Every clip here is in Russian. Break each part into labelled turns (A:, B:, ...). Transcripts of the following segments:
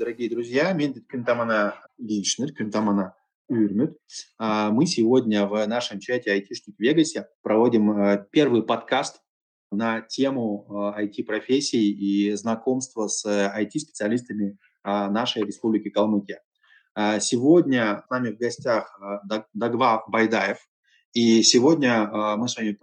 A: дорогие друзья. Мен Кентамана Лишнер, Кентамана Юрмют. Мы сегодня в нашем чате «Айтишник в Вегасе» проводим э, первый подкаст на тему IT-профессий и знакомства с IT-специалистами нашей республики Калмыкия. Сегодня с нами в гостях Дагва Байдаев, и сегодня мы с вами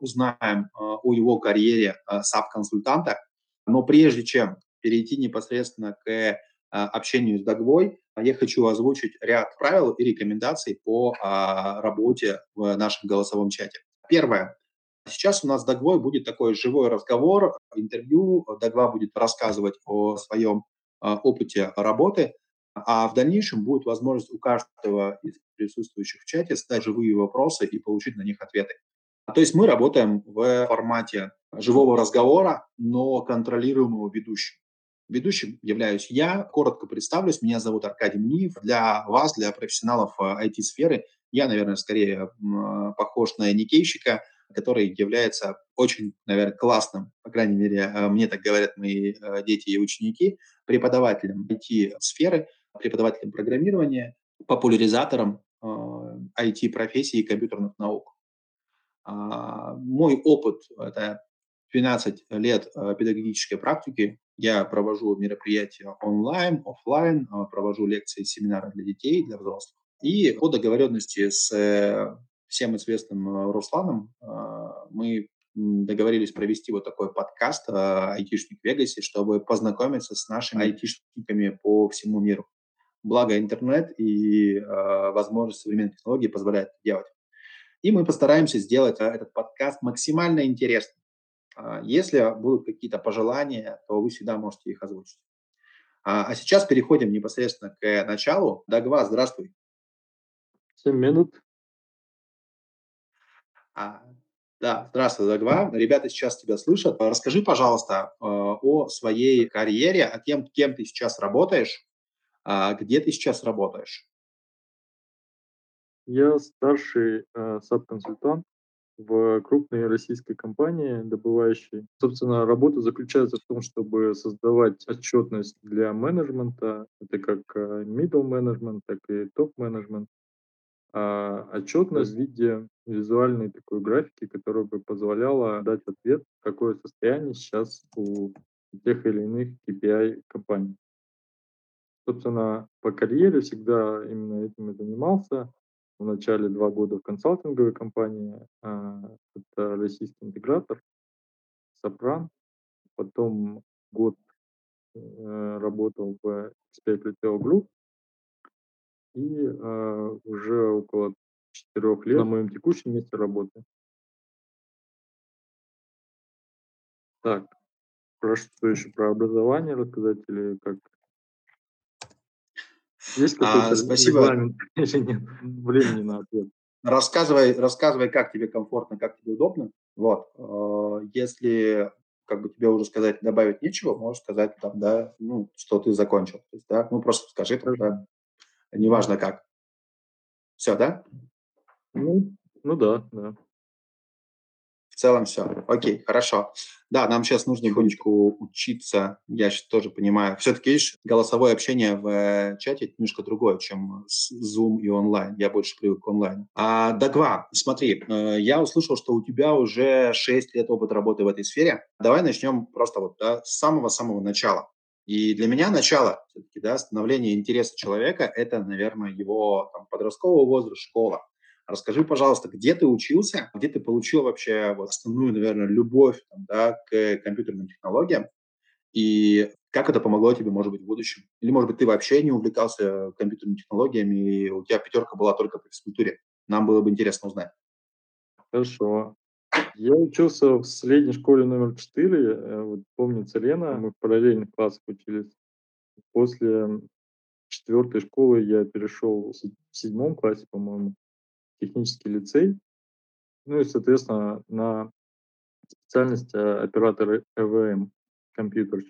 A: узнаем о его карьере САП-консультанта. Но прежде чем перейти непосредственно к общению с Дагвой, я хочу озвучить ряд правил и рекомендаций по работе в нашем голосовом чате. Первое. Сейчас у нас с Дагвой будет такой живой разговор, интервью. Дагва будет рассказывать о своем опыте работы, а в дальнейшем будет возможность у каждого из присутствующих в чате задать живые вопросы и получить на них ответы. То есть мы работаем в формате живого разговора, но контролируемого ведущим. Ведущим являюсь я. Коротко представлюсь. Меня зовут Аркадий Мниев. Для вас, для профессионалов IT-сферы, я, наверное, скорее похож на никейщика, который является очень, наверное, классным, по крайней мере, э, мне так говорят мои э, дети и ученики, преподавателем IT-сферы, преподавателем программирования, популяризатором IT-профессии и компьютерных наук. А, мой опыт – это 12 лет педагогической практики я провожу мероприятия онлайн, офлайн, а, провожу лекции, семинары для детей, для взрослых. И по договоренности с э, всем известным э, Русланом а, мы договорились провести вот такой подкаст «Айтишник в Вегасе», чтобы познакомиться с нашими айтишниками по всему миру. Благо интернет и э, возможность современных технологий позволяют это делать. И мы постараемся сделать этот подкаст максимально интересным если будут какие-то пожелания, то вы всегда можете их озвучить. А, а сейчас переходим непосредственно к началу. Дагва, здравствуй.
B: Семь минут.
A: А, да, здравствуй, Дагва. Ребята сейчас тебя слышат. Расскажи, пожалуйста, а, о своей карьере, о тем, кем ты сейчас работаешь, где ты сейчас работаешь.
B: Я старший э, саб-консультант в крупной российской компании, добывающей. Собственно, работа заключается в том, чтобы создавать отчетность для менеджмента. Это как э, middle management, так и топ-менеджмент. А отчетность в виде визуальной такой графики, которая бы позволяла дать ответ, какое состояние сейчас у тех или иных KPI компаний. Собственно, по карьере всегда именно этим и занимался в начале два года в консалтинговой компании. А, это российский интегратор, Сопран. Потом год э, работал в X5 Retail Group. И а, уже около четырех лет на моем текущем месте работы. Так, про что еще? Про образование рассказать или как?
A: Есть а, спасибо. или нет? Времени на ответ. Рассказывай, рассказывай, как тебе комфортно, как тебе удобно. Вот. Э, если как бы тебе уже сказать, добавить нечего, можешь сказать там, да, ну, что ты закончил. То есть, да, ну, просто скажи, тогда, неважно как. Все, да?
B: Ну, ну да, да
A: целом все. Окей, хорошо. Да, нам сейчас нужно тихонечку учиться, я сейчас тоже понимаю. Все-таки, видишь, голосовое общение в э, чате немножко другое, чем Zoom и онлайн. Я больше привык к онлайну. А, Дагва, смотри, э, я услышал, что у тебя уже 6 лет опыта работы в этой сфере. Давай начнем просто вот да, с самого-самого начала. И для меня начало да, становления интереса человека – это, наверное, его там, подростковый возраст, школа. Расскажи, пожалуйста, где ты учился, где ты получил вообще основную, наверное, любовь там, да, к компьютерным технологиям, и как это помогло тебе, может быть, в будущем? Или, может быть, ты вообще не увлекался компьютерными технологиями, и у тебя пятерка была только по физкультуре? Нам было бы интересно узнать.
B: Хорошо. Я учился в средней школе номер 4. Э, вот помнится Лена, мы в параллельных классах учились. После четвертой школы я перешел в седьмом классе, по-моему, технический лицей, ну и, соответственно, на специальность э, оператора ЭВМ, компьютер.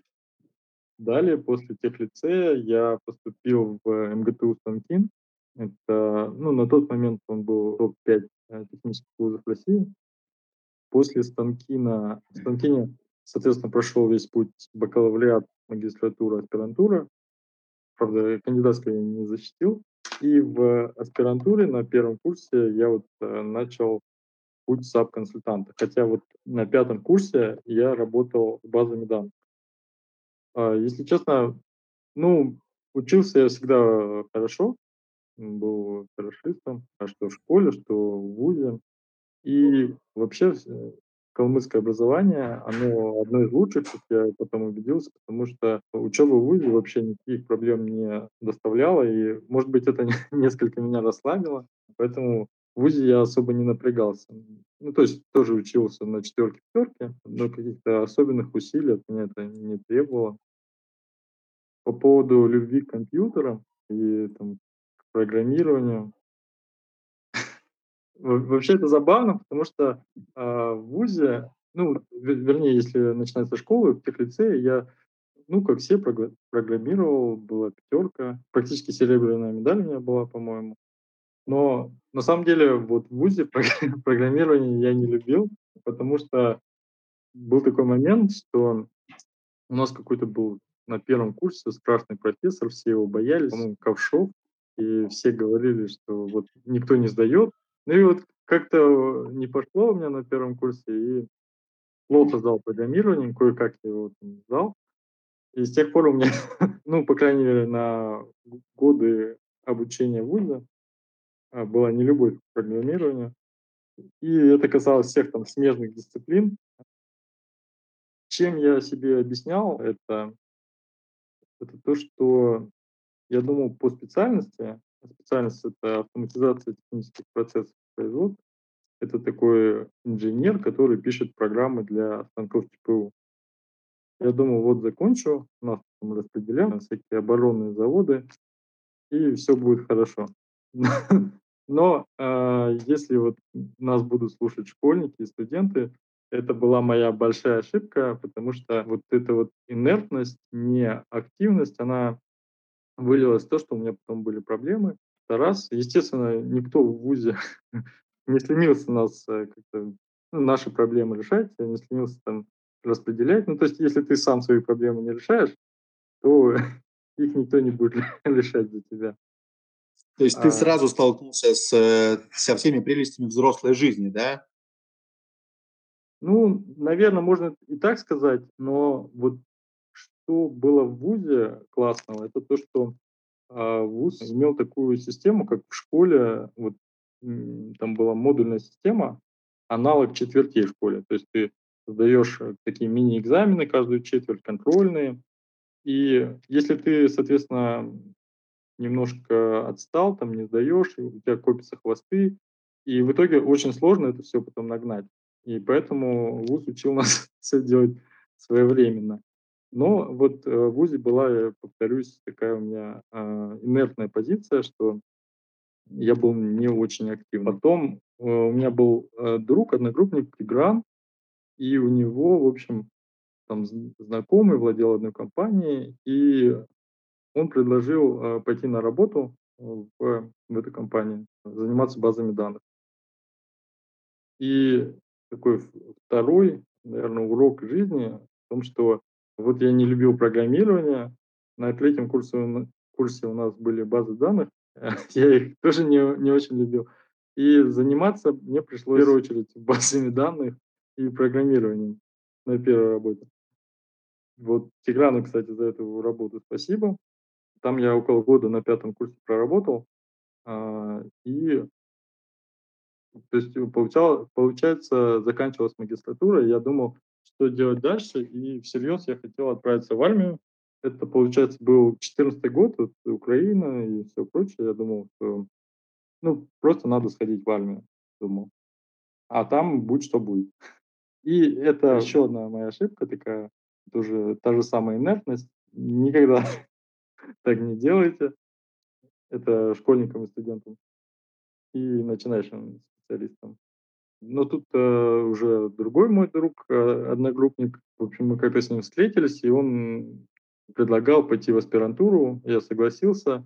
B: Далее, после техлицея, я поступил в МГТУ Станкин. Это, ну, на тот момент он был топ-5 э, технических вузов России. После Станкина, в Станкине, соответственно, прошел весь путь бакалавриат, магистратура, аспирантура. правда, кандидатскую не защитил. И в аспирантуре на первом курсе я вот э, начал путь SAP-консультанта. Хотя вот на пятом курсе я работал с базами данных. А, если честно, ну, учился я всегда хорошо, был хорошистом, а что в школе, что в ВУЗе. И вообще калмыцкое образование, оно одно из лучших, как я потом убедился, потому что учеба в ВУЗе вообще никаких проблем не доставляла, и, может быть, это несколько меня расслабило, поэтому в ВУЗе я особо не напрягался. Ну, то есть тоже учился на четверке пятерке, но каких-то особенных усилий от меня это не требовало. По поводу любви к компьютерам и там, к программированию, Вообще это забавно, потому что а, в ВУЗе, ну, вернее, если начинать со школы, в техлицее я, ну, как все, программировал, была пятерка, практически серебряная медаль у меня была, по-моему. Но на самом деле вот в ВУЗе программирование я не любил, потому что был такой момент, что у нас какой-то был на первом курсе страшный профессор, все его боялись, по-моему, Ковшов, и все говорили, что вот никто не сдает, ну и вот как-то не пошло у меня на первом курсе, и плохо сдал программирование, кое-как я его там сдал. И с тех пор у меня, ну, по крайней мере, на годы обучения в ВУЗе а, была нелюбовь к программированию. И это касалось всех там смежных дисциплин. Чем я себе объяснял, это, это то, что я думал по специальности, специальность — это автоматизация технических процессов производства. Это такой инженер, который пишет программы для станков ЧПУ. Я думал, вот закончу, нас там распределяем всякие оборонные заводы, и все будет хорошо. Но э, если вот нас будут слушать школьники и студенты, это была моя большая ошибка, потому что вот эта вот инертность, неактивность, она вылилось то, что у меня потом были проблемы. Это раз. Естественно, никто в ВУЗе не стремился нас э, как-то ну, наши проблемы решать, не стремился там распределять. Ну, то есть, если ты сам свои проблемы не решаешь, то их никто не будет решать за тебя.
A: То есть а... ты сразу столкнулся с, э, со всеми прелестями взрослой жизни, да?
B: Ну, наверное, можно и так сказать, но вот что было в ВУЗе классного, это то, что э, ВУЗ имел такую систему, как в школе, вот там была модульная система, аналог четвертей в школе. То есть ты сдаешь э, такие мини-экзамены каждую четверть, контрольные. И если ты, соответственно, немножко отстал, там не сдаешь, у тебя копятся хвосты, и в итоге очень сложно это все потом нагнать. И поэтому ВУЗ учил нас все делать своевременно. Но вот э, в ВУЗе была, повторюсь, такая у меня э, инертная позиция, что я был не очень активным. Потом э, у меня был э, друг, одногруппник Тигран, и у него, в общем, там знакомый владел одной компанией, и он предложил пойти на работу в, в эту компанию, заниматься базами данных. И такой второй, наверное, урок жизни в том, что вот я не любил программирование. На третьем курсе, курсе у нас были базы данных. я их тоже не, не очень любил. И заниматься мне пришлось в первую очередь базами данных и программированием на первой работе. Вот Тиграну, кстати, за эту работу спасибо. Там я около года на пятом курсе проработал. А, и то есть получал, получается, заканчивалась магистратура, я думал, что делать дальше, и всерьез я хотел отправиться в армию. Это, получается, был 14 год, вот, Украина и все прочее. Я думал, что ну, просто надо сходить в армию, думал. А там будь что будет. И это еще одна моя ошибка такая, тоже та же самая инертность. Никогда так не делайте. Это школьникам и студентам и начинающим специалистам. Но тут э, уже другой мой друг, э, одногруппник, в общем, мы как-то с ним встретились, и он предлагал пойти в аспирантуру, я согласился.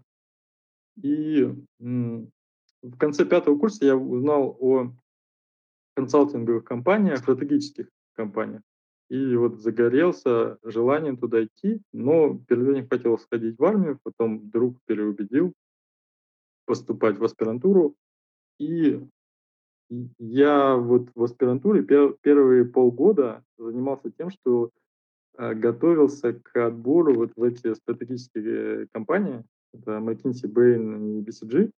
B: И в конце пятого курса я узнал о консалтинговых компаниях, стратегических компаниях. И вот загорелся желанием туда идти, но этим хотел сходить в армию, потом друг переубедил поступать в аспирантуру. И я вот в аспирантуре пер, первые полгода занимался тем, что э, готовился к отбору вот в эти стратегические компании, это McKinsey, Bain и BCG.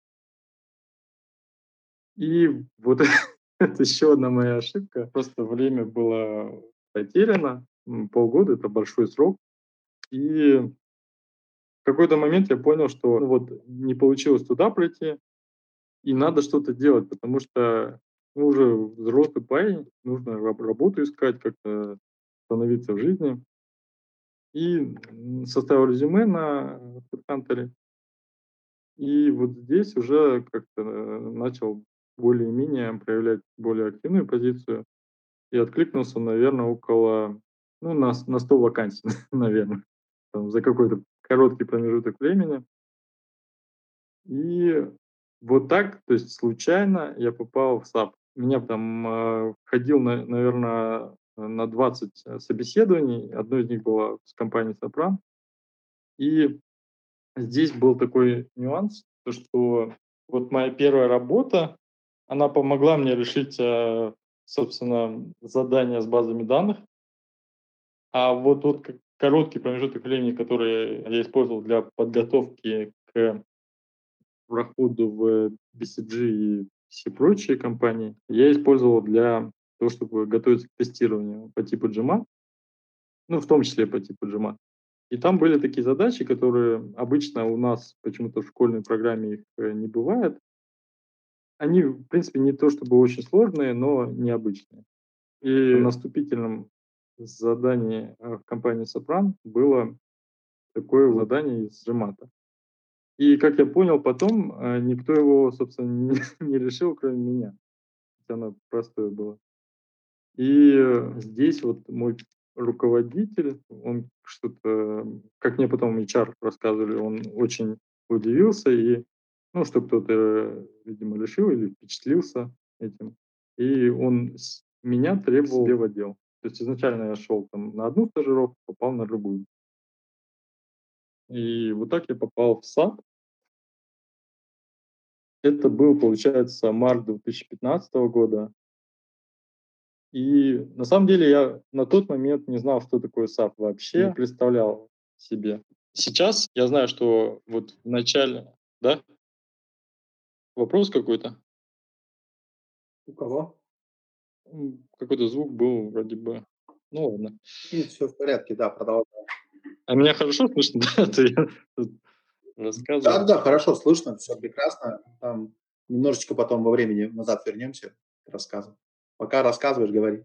B: И вот это еще одна моя ошибка. Просто время было потеряно. Полгода – это большой срок. И в какой-то момент я понял, что ну, вот не получилось туда пройти, и надо что-то делать, потому что ну, уже взрослый парень, нужно работу искать, как-то становиться в жизни. И составил резюме на HeadHunter. И вот здесь уже как-то э, начал более-менее проявлять более активную позицию и откликнулся, наверное, около, ну, на, на 100 вакансий, наверное, там, за какой-то короткий промежуток времени. И вот так, то есть случайно я попал в SAP. Меня там э, ходил, на, наверное, на 20 собеседований. Одно из них было с компанией Сопран. И здесь был такой нюанс, то что вот моя первая работа, она помогла мне решить, э, собственно, задание с базами данных. А вот тот короткий промежуток времени, который я использовал для подготовки к проходу в BCG и все прочие компании, я использовал для того, чтобы готовиться к тестированию по типу GMAT, ну, в том числе по типу GMAT. И там были такие задачи, которые обычно у нас почему-то в школьной программе их э, не бывает. Они, в принципе, не то чтобы очень сложные, но необычные. И на вступительном задании э, в компании Сопран было такое задание из Джемата. И, как я понял, потом э, никто его, собственно, не, не решил, кроме меня. Хотя оно простое было. И здесь вот мой руководитель, он что-то, как мне потом HR рассказывали, он очень удивился и ну, что кто-то, видимо, решил или впечатлился этим. И он меня требовал себе в отдел. То есть изначально я шел там на одну стажировку, попал на другую. И вот так я попал в SAP. Это был, получается, март 2015 года. И на самом деле я на тот момент не знал, что такое SAP вообще, не представлял себе. Сейчас я знаю, что вот в начале, да, Вопрос какой-то?
A: У кого?
B: Какой-то звук был вроде бы. Ну ладно.
A: Нет, все в порядке, да, продолжай.
B: А меня хорошо слышно, да? Это я рассказываю.
A: Да, да, хорошо слышно, все прекрасно. Там немножечко потом во времени назад вернемся, рассказывай. Пока рассказываешь, говори.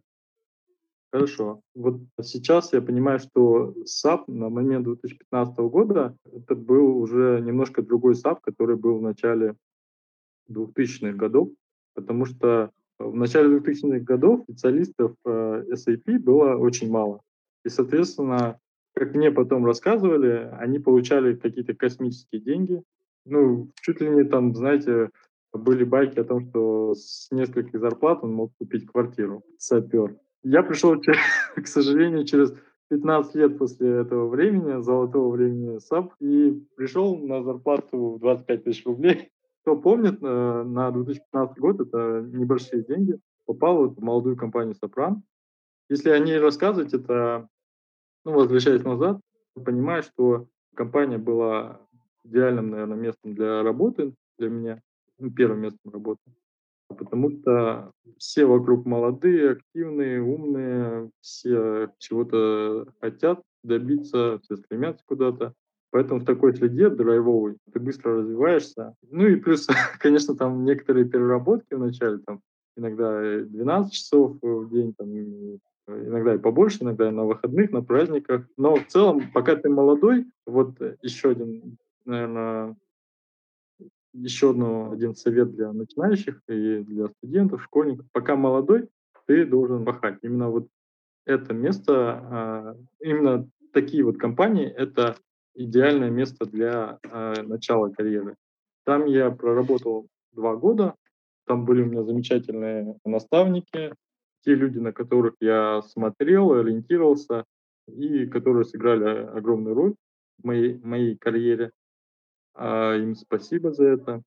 B: Хорошо. Вот сейчас я понимаю, что SAP на момент 2015 года это был уже немножко другой SAP, который был в начале 2000-х годов, потому что в начале 2000-х годов специалистов э, SAP было очень мало. И, соответственно, как мне потом рассказывали, они получали какие-то космические деньги. Ну, чуть ли не там, знаете, были байки о том, что с нескольких зарплат он мог купить квартиру, сапер. Я пришел, к сожалению, через 15 лет после этого времени, золотого времени SAP, и пришел на зарплату 25 тысяч рублей кто помнит, э, на 2015 год, это небольшие деньги, попал вот в молодую компанию «Сопран». Если о ней рассказывать, это, ну, возвращаясь назад, понимаю, что компания была идеальным, наверное, местом для работы для меня, ну, первым местом работы. Потому что все вокруг молодые, активные, умные, все чего-то хотят добиться, все стремятся куда-то. Поэтому в такой среде драйвовой ты быстро развиваешься. Ну и плюс, конечно, там некоторые переработки вначале, там иногда 12 часов в день, там, иногда и побольше, иногда и на выходных, на праздниках. Но в целом, пока ты молодой, вот еще один, наверное, еще одно, один совет для начинающих и для студентов, школьников. Пока молодой, ты должен пахать. Именно вот это место, а, именно такие вот компании, это идеальное место для э, начала карьеры. Там я проработал два года, там были у меня замечательные наставники, те люди, на которых я смотрел, ориентировался, и которые сыграли огромную роль в моей, моей карьере. А, им спасибо за это.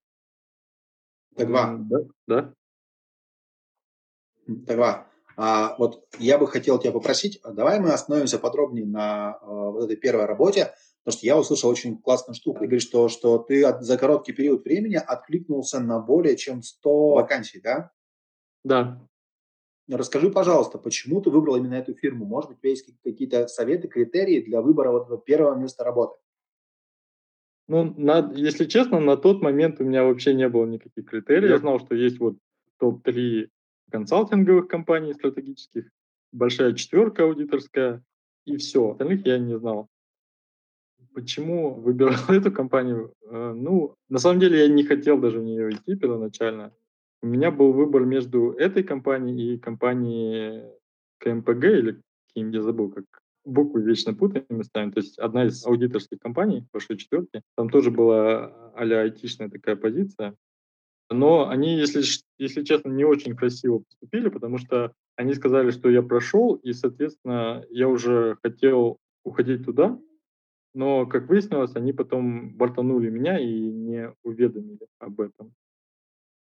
A: Тагва.
B: Да, да.
A: Тагва, а, вот я бы хотел тебя попросить, а давай мы остановимся подробнее на а, вот этой первой работе, потому что я услышал очень классную штуку. Ты говоришь, что, что ты от, за короткий период времени откликнулся на более чем 100 вакансий, да?
B: Да.
A: Расскажи, пожалуйста, почему ты выбрал именно эту фирму? Может быть, у тебя есть какие-то советы, критерии для выбора вот первого места работы?
B: Ну, на, если честно, на тот момент у меня вообще не было никаких критерий. Я знал, что есть вот топ-3 консалтинговых компаний стратегических, большая четверка аудиторская, и все. Остальных я не знал. Почему выбирал эту компанию? Э, ну, на самом деле я не хотел даже в нее идти первоначально. У меня был выбор между этой компанией и компанией КМПГ или каким я забыл, как буквы вечно путаем местами. То есть одна из аудиторских компаний, большой четверки, там тоже была а-ля айтишная такая позиция. Но они, если, если честно, не очень красиво поступили, потому что они сказали, что я прошел, и, соответственно, я уже хотел уходить туда, но, как выяснилось, они потом бортанули меня и не уведомили об этом.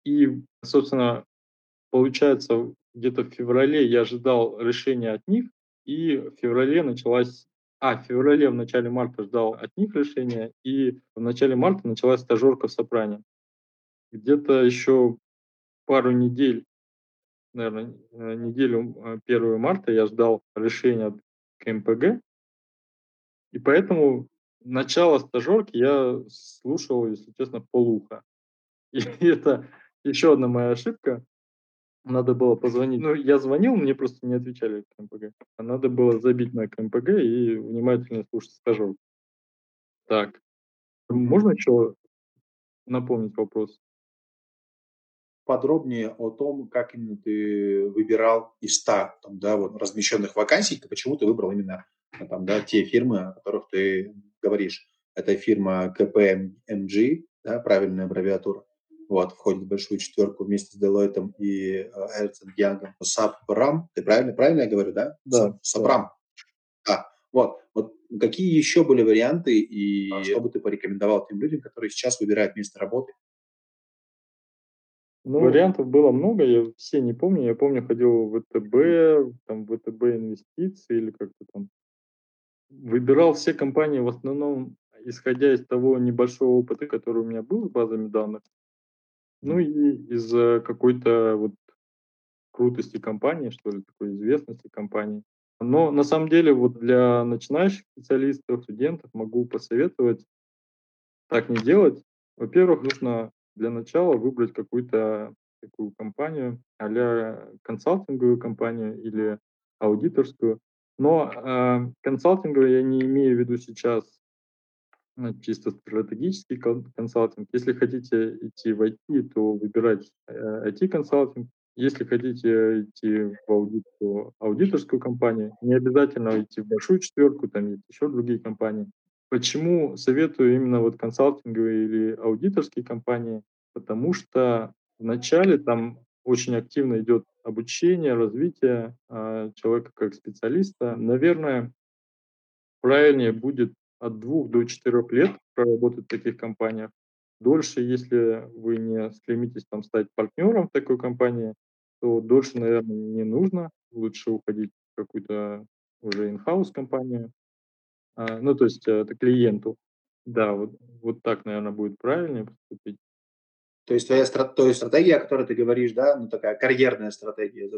B: И, собственно, получается, где-то в феврале я ожидал решения от них, и в феврале началась... А, в феврале, в начале марта ждал от них решения, и в начале марта началась стажерка в Сопране где-то еще пару недель, наверное, э, неделю 1 э, марта я ждал решения от КМПГ, и поэтому начало стажерки я слушал, если честно, полуха. И это еще одна моя ошибка. Надо было позвонить. Ну, я звонил, мне просто не отвечали КМПГ. А надо было забить на КМПГ и внимательно слушать стажерку. Так. Можно еще напомнить вопрос?
A: подробнее о том, как именно ты выбирал из 100 там, да, вот, размещенных вакансий, почему ты выбрал именно там, да, те фирмы, о которых ты говоришь. Это фирма KPMG, да, правильная аббревиатура, вот, входит в большую четверку вместе с Deloitte и Ernst Young. Сабрам, ты правильно, правильно я говорю, да?
B: Да.
A: Сабрам. Да. Вот, вот какие еще были варианты и а что бы ты порекомендовал тем людям, которые сейчас выбирают место работы
B: ну, Вариантов было много, я все не помню. Я помню, ходил в ВТБ, там ВТБ инвестиции или как-то там. Выбирал все компании в основном, исходя из того небольшого опыта, который у меня был с базами данных. Ну и из какой-то вот крутости компании, что ли, такой известности компании. Но на самом деле вот для начинающих специалистов, студентов могу посоветовать так не делать. Во-первых, нужно для начала выбрать какую-то такую компанию, а консалтинговую компанию или аудиторскую. Но э, консалтинговую я не имею в виду сейчас ну, чисто стратегический консалтинг. Если хотите идти в IT, то выбирать э, IT-консалтинг. Если хотите идти в аудит, то аудиторскую компанию. Не обязательно идти в большую четверку, там есть еще другие компании. Почему советую именно вот консалтинговые или аудиторские компании? Потому что вначале там очень активно идет обучение, развитие э, человека как специалиста. Наверное, правильнее будет от двух до четырех лет проработать в таких компаниях. Дольше, если вы не стремитесь там стать партнером такой компании, то дольше, наверное, не нужно. Лучше уходить в какую-то уже in-house компанию. А, ну, то есть это клиенту. Да, вот, вот так, наверное, будет правильнее поступить.
A: То есть твоя то есть стратегия, о которой ты говоришь, да, ну такая карьерная стратегия,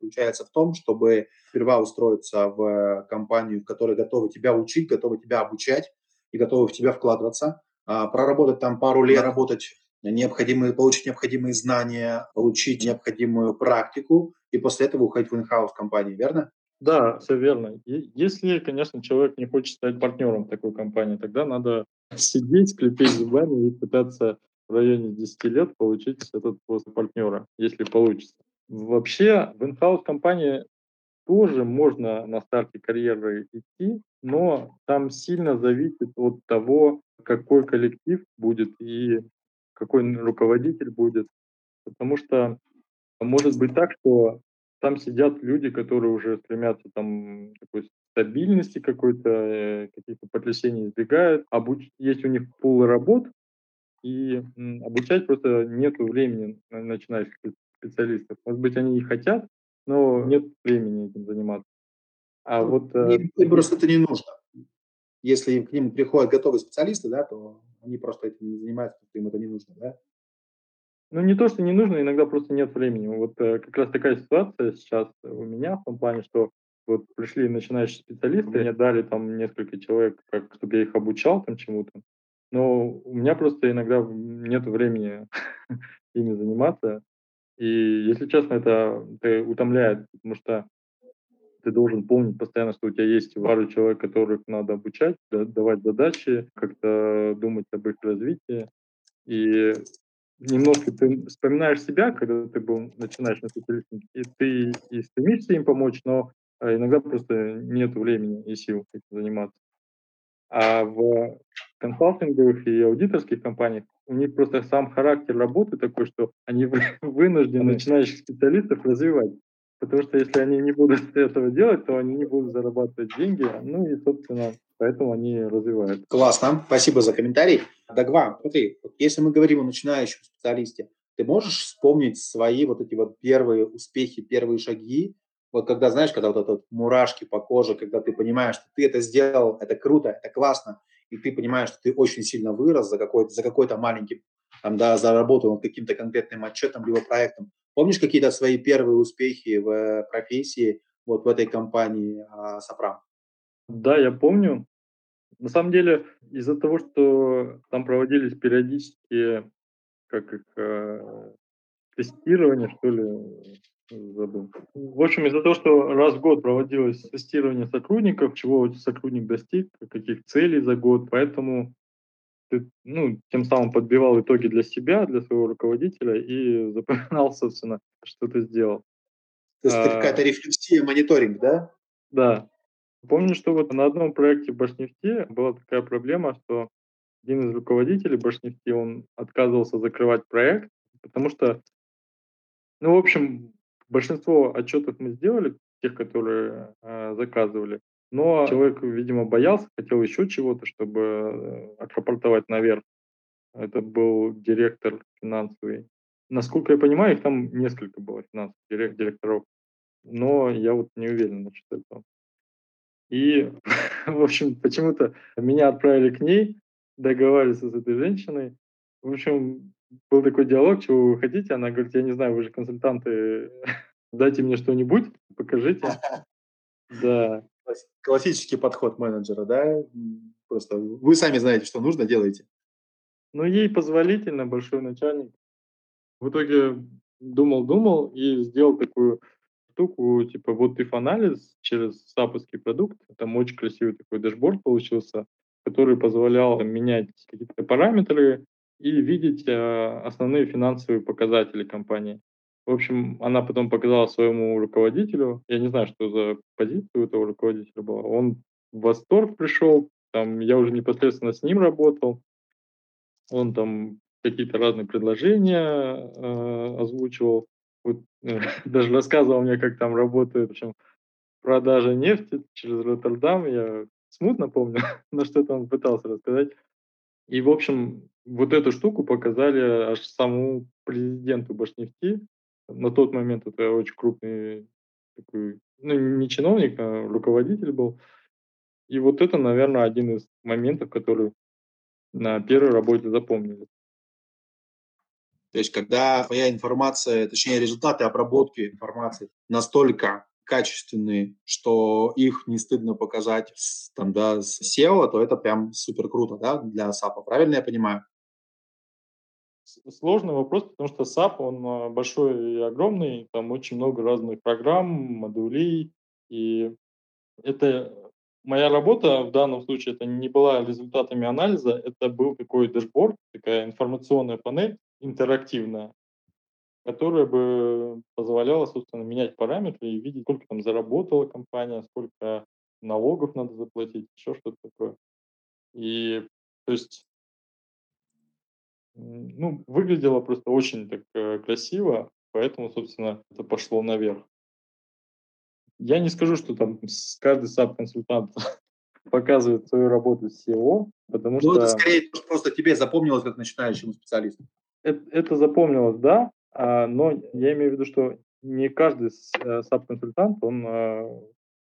A: заключается в том, чтобы сперва устроиться в компанию, в которой готовы тебя учить, готовы тебя обучать и готовы в тебя вкладываться, а, проработать там пару лет, работать необходимые, получить необходимые знания, получить необходимую практику и после этого уходить в инхаус компании, верно?
B: Да, все верно. И если, конечно, человек не хочет стать партнером такой компании, тогда надо сидеть, клепить зубами и пытаться в районе 10 лет получить этот пост партнера, если получится. Вообще в инхаус компании тоже можно на старте карьеры идти, но там сильно зависит от того, какой коллектив будет и какой руководитель будет. Потому что может быть так, что там сидят люди, которые уже стремятся там такой стабильности какой-то, э, каких-то потрясений избегают. Обуч... Есть у них пул работ, и обучать просто нет времени начинающих специалистов. Может быть, они и хотят, но нет времени этим заниматься.
A: А ну, вот, э, им, им просто это не нужно. Если к ним приходят готовые специалисты, да, то они просто этим не занимаются, потому что им это не нужно, да?
B: Ну, не то, что не нужно, иногда просто нет времени. Вот э, как раз такая ситуация сейчас у меня в том плане, что вот пришли начинающие специалисты, мне дали там несколько человек, как, чтобы я их обучал там чему-то. Но у меня просто иногда нет времени ими заниматься. И, если честно, это, это утомляет, потому что ты должен помнить постоянно, что у тебя есть пару человек, которых надо обучать, давать задачи, как-то думать об их развитии. И немножко ты вспоминаешь себя, когда ты был начинаешь на специалистом, и ты и стремишься им помочь, но а, иногда просто нет времени и сил этим заниматься. А в консалтинговых и аудиторских компаниях у них просто сам характер работы такой, что они вынуждены начинающих специалистов развивать. Потому что если они не будут этого делать, то они не будут зарабатывать деньги. Ну и, собственно, поэтому они развивают.
A: Классно. Спасибо за комментарий. Дагва, смотри, вот если мы говорим о начинающем специалисте, ты можешь вспомнить свои вот эти вот первые успехи, первые шаги, вот когда, знаешь, когда вот это мурашки по коже, когда ты понимаешь, что ты это сделал, это круто, это классно, и ты понимаешь, что ты очень сильно вырос за какой-то, за какой-то маленький, там, да, заработал каким-то конкретным отчетом либо проектом. Помнишь какие-то свои первые успехи в профессии вот в этой компании а, Сопрам?
B: Да, я помню. На самом деле, из-за того, что там проводились периодические, как их, э, тестирование, что ли, забыл. В общем, из-за того, что раз в год проводилось тестирование сотрудников, чего сотрудник достиг, каких целей за год, поэтому ты, ну, тем самым подбивал итоги для себя, для своего руководителя и запоминал, собственно, что ты сделал.
A: То есть а, какая-то рефлексия, мониторинг, да?
B: Да. Помню, что вот на одном проекте Башнефти была такая проблема, что один из руководителей Башнефти, он отказывался закрывать проект, потому что, ну, в общем, большинство отчетов мы сделали, тех, которые э, заказывали, но человек, видимо, боялся, хотел еще чего-то, чтобы э, отрапортовать наверх. Это был директор финансовый. Насколько я понимаю, их там несколько было финансовых директоров. Но я вот не уверен насчет этого. И, в общем, почему-то меня отправили к ней, договариваться с этой женщиной. В общем, был такой диалог, чего вы хотите. Она говорит, я не знаю, вы же консультанты, дайте мне что-нибудь, покажите. Да.
A: Классический подход менеджера, да? Просто вы сами знаете, что нужно, делайте.
B: Ну, ей позволительно, большой начальник. В итоге думал-думал и сделал такую штуку, типа вот if анализ через саповский продукт. Там очень красивый такой дашборд получился, который позволял менять какие-то параметры и видеть э, основные финансовые показатели компании. В общем, она потом показала своему руководителю. Я не знаю, что за позиция у этого руководителя была. Он в восторг пришел. Там, я уже непосредственно с ним работал. Он там какие-то разные предложения э, озвучивал. Вот, э, даже рассказывал мне, как там работает в общем, продажа нефти через Роттердам. Я смутно помню, но что-то он пытался рассказать. И, в общем, вот эту штуку показали аж самому президенту Башнефти на тот момент это очень крупный такой, ну, не чиновник, а руководитель был. И вот это, наверное, один из моментов, который на первой работе запомнили.
A: То есть, когда твоя информация, точнее, результаты обработки информации настолько качественные, что их не стыдно показать там, да, с SEO, то это прям супер круто да, для САПа. Правильно я понимаю?
B: сложный вопрос, потому что SAP, он а, большой и огромный, там очень много разных программ, модулей, и это моя работа в данном случае это не была результатами анализа, это был такой дэшборд, такая информационная панель интерактивная, которая бы позволяла, собственно, менять параметры и видеть, сколько там заработала компания, сколько налогов надо заплатить, еще что-то такое. И то есть ну, выглядело просто очень так э, красиво, поэтому, собственно, это пошло наверх. Я не скажу, что там каждый SAP-консультант показывает свою работу с SEO, потому ну, что... Ну,
A: это скорее просто тебе запомнилось как начинающему специалисту.
B: Это, это запомнилось, да, но я имею в виду, что не каждый SAP-консультант, э, он а,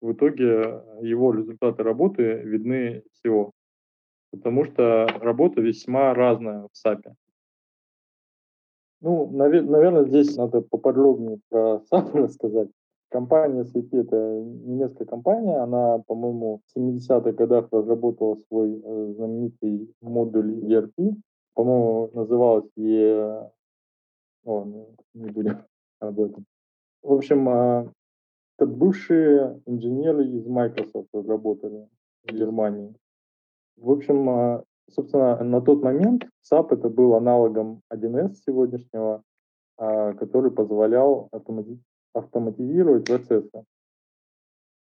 B: в итоге его результаты работы видны SEO, потому что работа весьма разная в SAP. Ну, наверное, здесь надо поподробнее про SAP рассказать. Компания SAP – это немецкая компания, она, по-моему, в 70-х годах разработала свой э, знаменитый модуль ERP, по-моему, называлась E... О, ну, не будем об этом. В общем, а, это бывшие инженеры из Microsoft разработали в Германии. В общем, а, собственно, на тот момент SAP это был аналогом 1С сегодняшнего, а, который позволял автоматизировать процессы.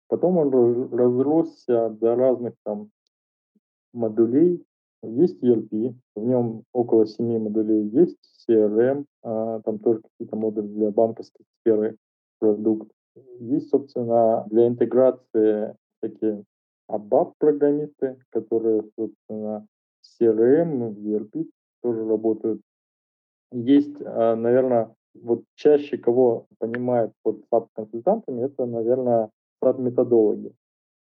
B: Потом он разросся до разных там модулей. Есть ERP, в нем около семи модулей. Есть CRM, а, там тоже какие-то модули для банковской сферы продукт. Есть, собственно, для интеграции такие ABAP-программисты, которые, собственно, CRM, ERP тоже работают. Есть, а, наверное, вот чаще кого понимают под SAP-консультантами, это, наверное, SAP-методологи.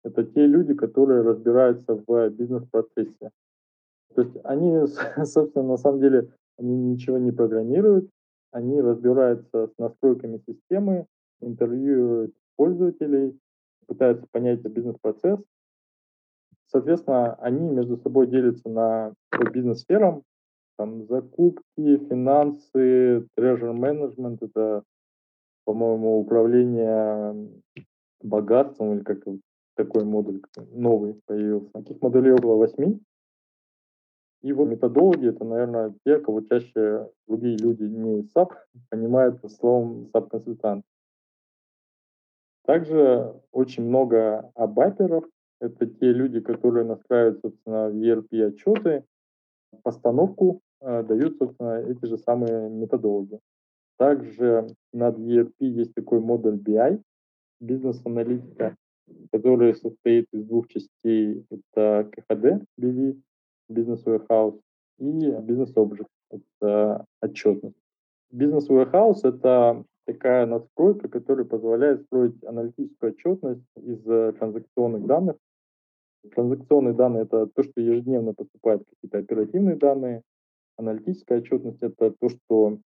B: Это те люди, которые разбираются в бизнес-процессе. То есть они, собственно, на самом деле, они ничего не программируют, они разбираются с настройками системы, интервьюируют пользователей, пытаются понять бизнес-процесс. Соответственно, они между собой делятся на бизнес-сферам, там закупки, финансы, treasure management, это, по-моему, управление богатством или как такой модуль новый появился. Таких модулей около восьми. И вот методологи, это, наверное, те, кого чаще другие люди не SAP понимают словом SAP-консультант. Также очень много абаперов. Это те люди, которые настраивают, собственно, ERP-отчеты, постановку э, дают, собственно, эти же самые методологи. Также над ERP есть такой модуль BI, бизнес-аналитика, который состоит из двух частей. Это КХД, BV, бизнес warehouse, и бизнес object, это отчетность. Бизнес warehouse — это такая настройка, которая позволяет строить аналитическую отчетность из транзакционных данных Транзакционные данные – это то, что ежедневно поступают какие-то оперативные данные. Аналитическая отчетность – это то, что,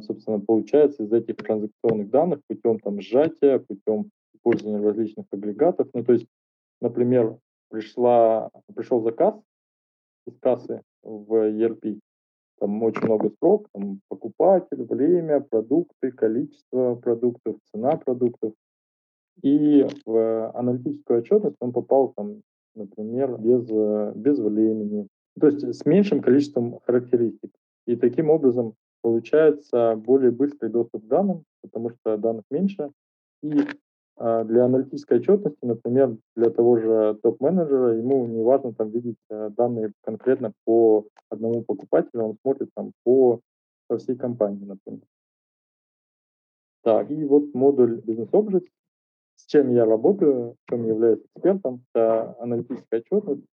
B: собственно, получается из этих транзакционных данных путем там, сжатия, путем использования различных агрегатов. Ну, то есть, например, пришла, пришел заказ из кассы в ERP, там очень много строк, там покупатель, время, продукты, количество продуктов, цена продуктов. И в аналитическую отчетность он попал там например, без, э, без времени, то есть с меньшим количеством характеристик. И таким образом получается более быстрый доступ к данным, потому что данных меньше. И а, для аналитической отчетности, например, для того же топ-менеджера, ему не важно там видеть а, данные конкретно по одному покупателю, он смотрит там по, по всей компании, например. Так, и вот модуль Business Objects с чем я работаю, в чем являюсь экспертом, это аналитическая отчетность.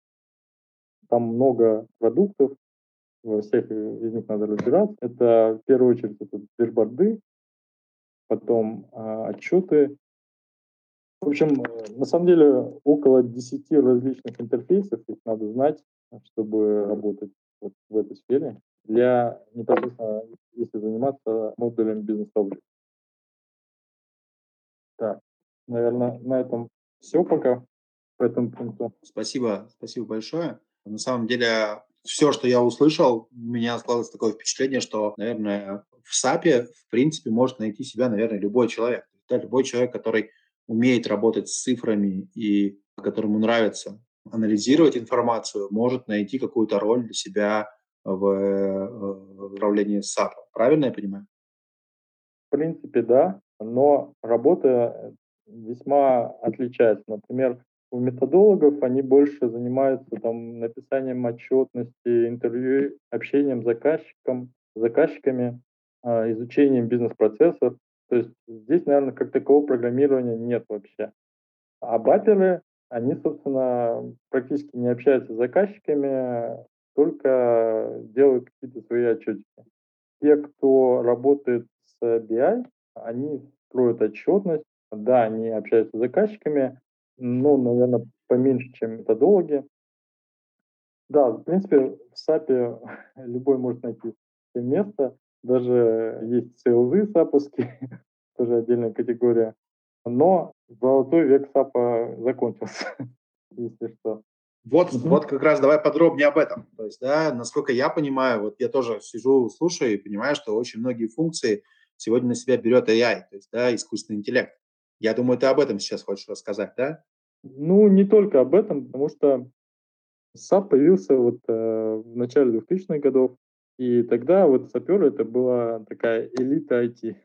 B: Там много продуктов, во всех из них надо разбираться. Это в первую очередь это дашборды, потом э, отчеты. В общем, на самом деле около 10 различных интерфейсов, их надо знать, чтобы работать вот в этой сфере. Для непосредственно, если заниматься модулем бизнес-области. Так, наверное, на этом все пока по этому пункту.
A: Спасибо, спасибо большое. На самом деле, все, что я услышал, у меня складывается такое впечатление, что, наверное, в САПе, в принципе, может найти себя, наверное, любой человек. Любой человек, который умеет работать с цифрами и которому нравится анализировать информацию, может найти какую-то роль для себя в, э, управлении SAP. Правильно я понимаю?
B: В принципе, да. Но работа весьма отличается. Например, у методологов они больше занимаются там, написанием отчетности, интервью, общением с заказчиком, заказчиками, а, изучением бизнес-процессов. То есть здесь, наверное, как такового программирования нет вообще. А батлеры, они, собственно, практически не общаются с заказчиками, только делают какие-то свои отчетики. Те, кто работает с BI, они строят отчетность, да, они общаются с заказчиками, но, наверное, поменьше, чем методологи. Да, в принципе, в SAP любой может найти место. Даже есть сейлзы саповские, тоже отдельная категория. Но золотой век САПа закончился, если что.
A: Вот, угу. вот как раз давай подробнее об этом. То есть, да, насколько я понимаю, вот я тоже сижу, слушаю и понимаю, что очень многие функции сегодня на себя берет AI, то есть, да, искусственный интеллект. Я думаю, ты об этом сейчас хочешь рассказать, да?
B: Ну, не только об этом, потому что SAP появился вот э, в начале 2000-х годов, и тогда вот саперы это была такая элита IT.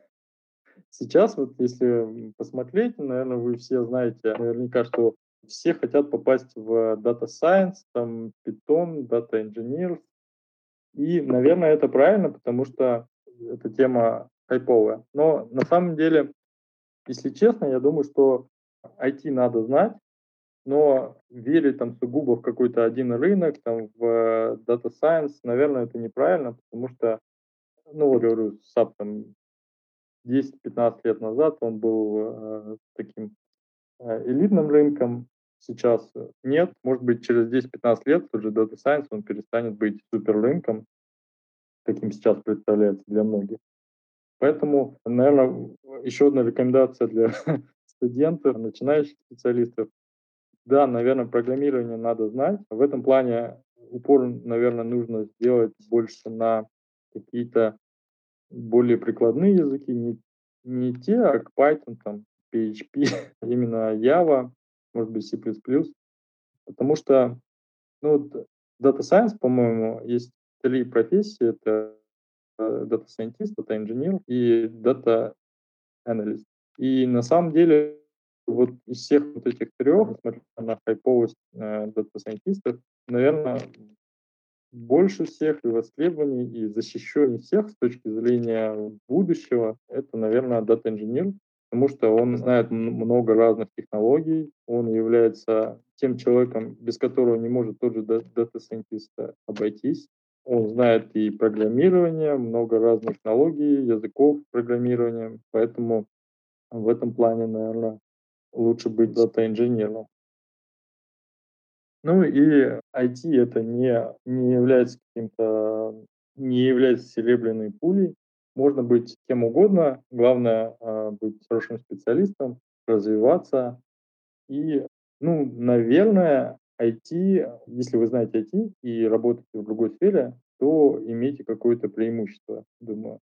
B: Сейчас вот если посмотреть, наверное, вы все знаете наверняка, что все хотят попасть в Data Science, там Python, Data Engineer. И, наверное, это правильно, потому что эта тема хайповая. Но на самом деле, если честно, я думаю, что IT надо знать, но верить там сугубо в какой-то один рынок, там в э, Data Science, наверное, это неправильно, потому что, ну, вот говорю, SAP там 10-15 лет назад он был э, таким э, элитным рынком, сейчас нет. Может быть, через 10-15 лет тот же Data Science он перестанет быть супер рынком, каким сейчас представляется для многих. Поэтому, наверное, еще одна рекомендация для студентов, начинающих специалистов. Да, наверное, программирование надо знать. В этом плане упор, наверное, нужно сделать больше на какие-то более прикладные языки, не, не те, а как Python, там, PHP, именно Java, может быть, C++. Потому что, ну, вот Data Science, по-моему, есть три профессии. Это э, Data Scientist, Data Engineer и Data Analyst. И на самом деле вот из всех вот этих трех, несмотря на хайповость э, дата-сайентистов, наверное, больше всех и востребований, и защищеннее всех с точки зрения будущего, это, наверное, дата-инженер, потому что он знает много разных технологий, он является тем человеком, без которого не может тот же дата-сайентист обойтись. Он знает и программирование, много разных технологий, языков программирования, поэтому в этом плане, наверное, лучше быть дата-инженером. Ну и IT это не, не является каким-то, не является серебряной пулей. Можно быть кем угодно, главное э, быть хорошим специалистом, развиваться. И, ну, наверное, IT, если вы знаете IT и работаете в другой сфере, то имеете какое-то преимущество, думаю.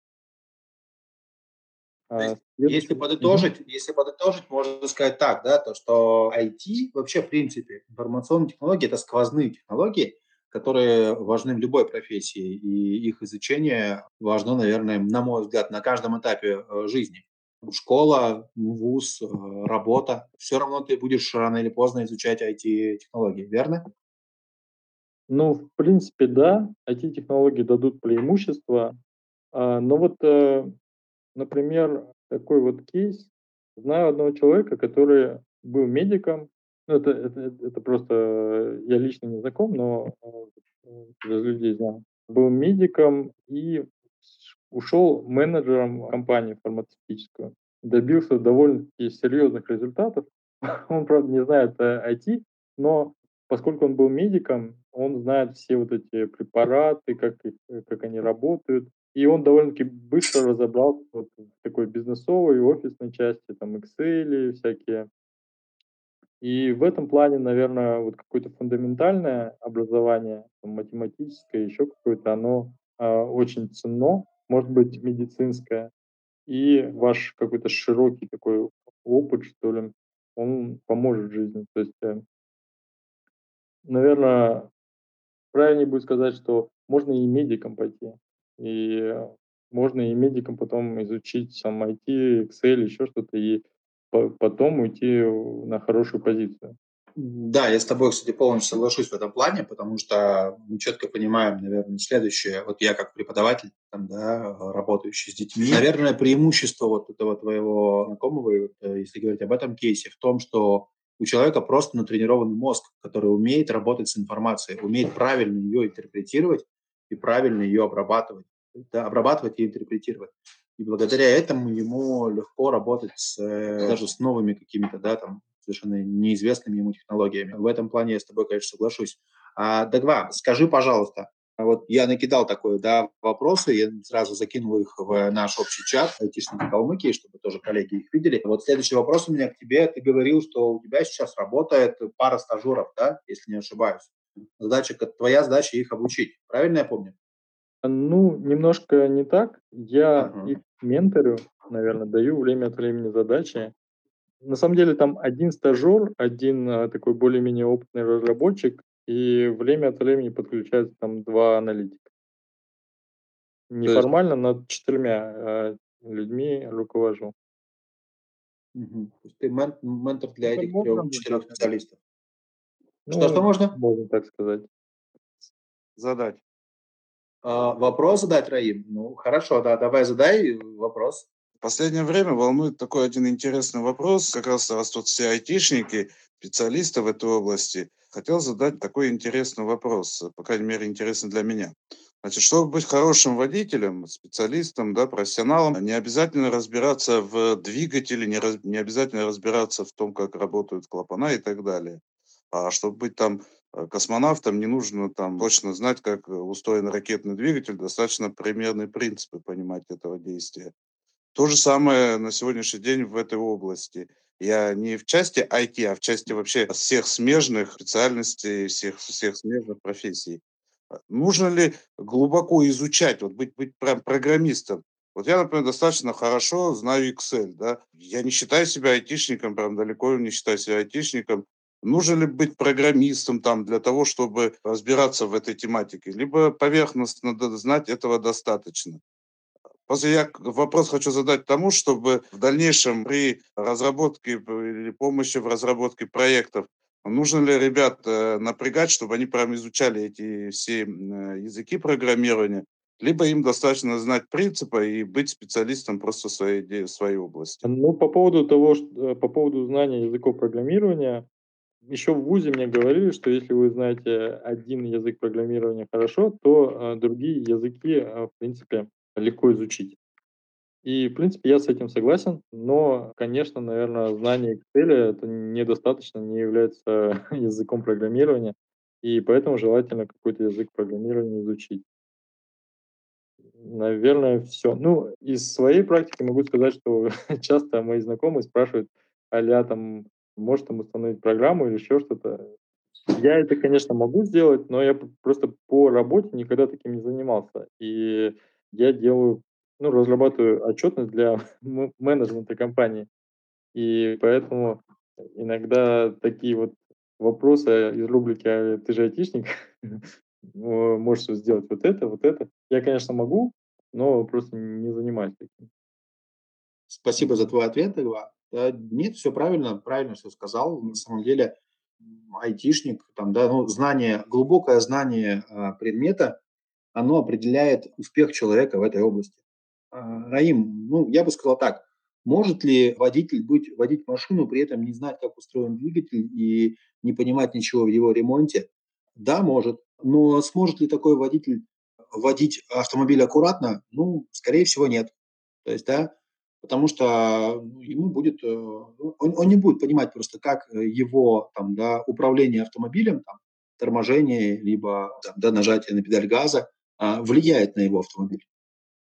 A: А, если подытожить, mm-hmm. если подытожить, можно сказать так, да, то что IT вообще в принципе информационные технологии это сквозные технологии, которые важны в любой профессии, и их изучение важно, наверное, на мой взгляд, на каждом этапе э, жизни. Школа, вуз, э, работа. Все равно ты будешь рано или поздно изучать IT-технологии, верно?
B: Ну, в принципе, да. IT-технологии дадут преимущество. А, но вот э, Например, такой вот кейс. Знаю одного человека, который был медиком. Ну, это, это, это просто я лично не знаком, но из людей знаю. Был медиком и ушел менеджером компании фармацевтическую. Добился довольно-таки серьезных результатов. Он, правда, не знает IT, э, но поскольку он был медиком, он знает все вот эти препараты, как, их, как они работают, и он довольно-таки быстро разобрался вот такой бизнесовой офисной части, там, Excel всякие. И в этом плане, наверное, вот какое-то фундаментальное образование, там, математическое, еще какое-то, оно э, очень ценно, может быть, медицинское. И ваш какой-то широкий такой опыт, что ли, он поможет жизни. То есть, э, наверное, правильнее будет сказать, что можно и медиком пойти. И можно и медикам потом изучить сам IT, Excel, еще что-то, и потом уйти на хорошую позицию.
A: Да, я с тобой, кстати, полностью соглашусь в этом плане, потому что мы четко понимаем, наверное, следующее. Вот я как преподаватель, там, да, работающий с детьми, наверное, преимущество вот этого твоего знакомого, э, если говорить об этом кейсе, в том, что у человека просто натренированный мозг, который умеет работать с информацией, умеет правильно ее интерпретировать и правильно ее обрабатывать, да, обрабатывать и интерпретировать. И благодаря этому ему легко работать с, э, даже с новыми какими-то, да, там, совершенно неизвестными ему технологиями. В этом плане я с тобой, конечно, соглашусь. А, Дагва, скажи, пожалуйста, вот я накидал такой, да, вопросы, я сразу закинул их в наш общий чат айтишники Калмыкии, чтобы тоже коллеги их видели. Вот следующий вопрос у меня к тебе. Ты говорил, что у тебя сейчас работает пара стажеров, да, если не ошибаюсь. Задача, твоя задача их обучить. Правильно я помню?
B: Ну, немножко не так. Я uh-huh. их менторю, наверное, даю время от времени задачи. На самом деле там один стажер, один а, такой более-менее опытный разработчик, и время от времени подключаются там два аналитика. Неформально над четырьмя э, людьми руковожу.
A: Угу. То есть ты мен- ментор для этих трех, четырех специалистов. Ну, что, что можно?
B: Можно так сказать.
A: Задать. А, вопрос задать, Раим? Ну, хорошо, да, давай задай вопрос
C: последнее время волнует такой один интересный вопрос. Как раз растут все айтишники, специалисты в этой области. Хотел задать такой интересный вопрос, по крайней мере, интересный для меня. Значит, чтобы быть хорошим водителем, специалистом, да, профессионалом, не обязательно разбираться в двигателе, не, раз, не обязательно разбираться в том, как работают клапана и так далее. А чтобы быть там э, космонавтом, не нужно там точно знать, как устроен ракетный двигатель, достаточно примерные принципы понимать этого действия. То же самое на сегодняшний день в этой области. Я не в части IT, а в части вообще всех смежных специальностей, всех, всех смежных профессий. А нужно ли глубоко изучать, вот быть, быть прям программистом? Вот я, например, достаточно хорошо знаю Excel, да. Я не считаю себя айтишником, прям далеко не считаю себя айтишником. Нужно ли быть программистом там для того, чтобы разбираться в этой тематике? Либо поверхностно знать этого достаточно. Просто я вопрос хочу задать тому, чтобы в дальнейшем при разработке или помощи в разработке проектов Нужно ли ребят э, напрягать, чтобы они прям изучали эти все э, языки программирования, либо им достаточно знать принципы и быть специалистом просто в своей, в своей области?
B: Ну, по поводу того, что, э, по поводу знания языков программирования, еще в ВУЗе мне говорили, что если вы знаете один язык программирования хорошо, то другие языки, в принципе, легко изучить. И, в принципе, я с этим согласен, но, конечно, наверное, знание Excel это недостаточно, не является языком программирования, и поэтому желательно какой-то язык программирования изучить. Наверное, все. Ну, из своей практики могу сказать, что часто мои знакомые спрашивают, а там, может там установить программу или еще что-то. Я это, конечно, могу сделать, но я просто по работе никогда таким не занимался. И я делаю, ну, разрабатываю отчетность для менеджмента компании. И поэтому иногда такие вот вопросы из рубрики «А ты же айтишник, можешь сделать вот это, вот это». Я, конечно, могу, но просто не занимаюсь таким.
A: Спасибо за твой ответ, Ива. Нет, все правильно, правильно все сказал. На самом деле, айтишник, там, да, ну, знание, глубокое знание а, предмета оно определяет успех человека в этой области. А, Раим, ну, я бы сказал так, может ли водитель быть, водить машину, при этом не знать, как устроен двигатель и не понимать ничего в его ремонте? Да, может. Но сможет ли такой водитель водить автомобиль аккуратно? Ну, скорее всего, нет. То есть, да, потому что ну, ему будет, э, ну, он, он не будет понимать просто, как его там, да, управление автомобилем, там, торможение, либо там, да, нажатие на педаль газа а, влияет на его автомобиль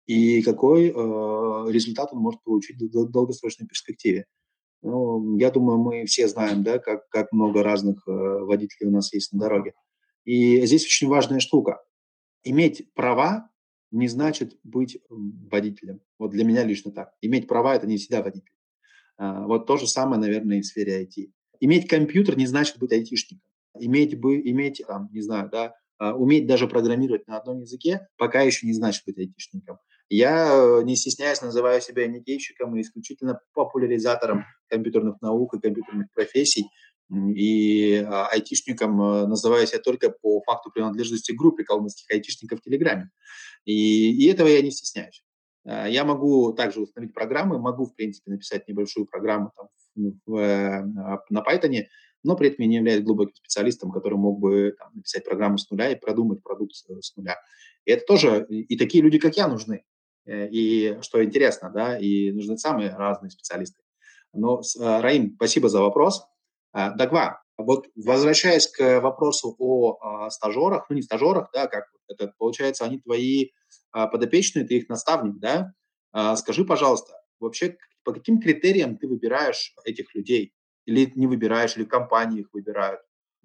A: и какой э, результат он может получить в долгосрочной перспективе. Ну, я думаю, мы все знаем, да, как, как много разных э, водителей у нас есть на дороге. И здесь очень важная штука. Иметь права не значит быть водителем. Вот для меня лично так. Иметь права – это не всегда водитель. А, вот то же самое, наверное, и в сфере IT. Иметь компьютер не значит быть айтишником. Иметь, бы, иметь там, не знаю, да, а, уметь даже программировать на одном языке пока еще не значит быть айтишником. Я, э, не стесняясь, называю себя инициативщиком и исключительно популяризатором компьютерных наук и компьютерных профессий, и а, айтишником э, называю себя только по факту принадлежности к группе калмыцких айтишников в Телеграме. И, и этого я не стесняюсь. А, я могу также установить программы, могу, в принципе, написать небольшую программу там, в, э, на Python, но при этом я не являюсь глубоким специалистом, который мог бы там, написать программу с нуля и продумать продукт с нуля. И это тоже, и такие люди, как я, нужны. Э, и что интересно, да, и нужны самые разные специалисты. Но, Раим, спасибо за вопрос. А, Дагва, вот возвращаясь к вопросу о а, стажерах, ну не стажерах, да, как это получается, они твои а, подопечные, ты их наставник, да? Скажи, пожалуйста, вообще по каким критериям ты выбираешь этих людей? Или не выбираешь, или компании их выбирают?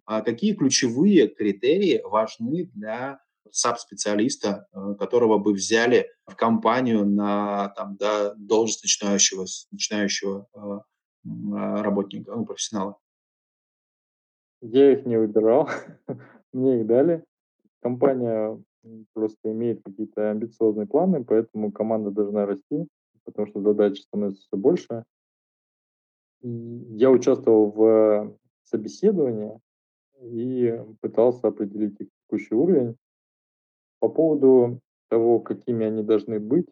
A: А какие ключевые критерии важны для SAP-специалиста, которого бы взяли в компанию на там, да, должность начинающего, начинающего работника, ну, профессионала?
B: Я их не выбирал, мне их дали. Компания просто имеет какие-то амбициозные планы, поэтому команда должна расти, потому что задачи становятся все больше. Я участвовал в собеседовании и пытался определить их текущий уровень. По поводу того, какими они должны быть,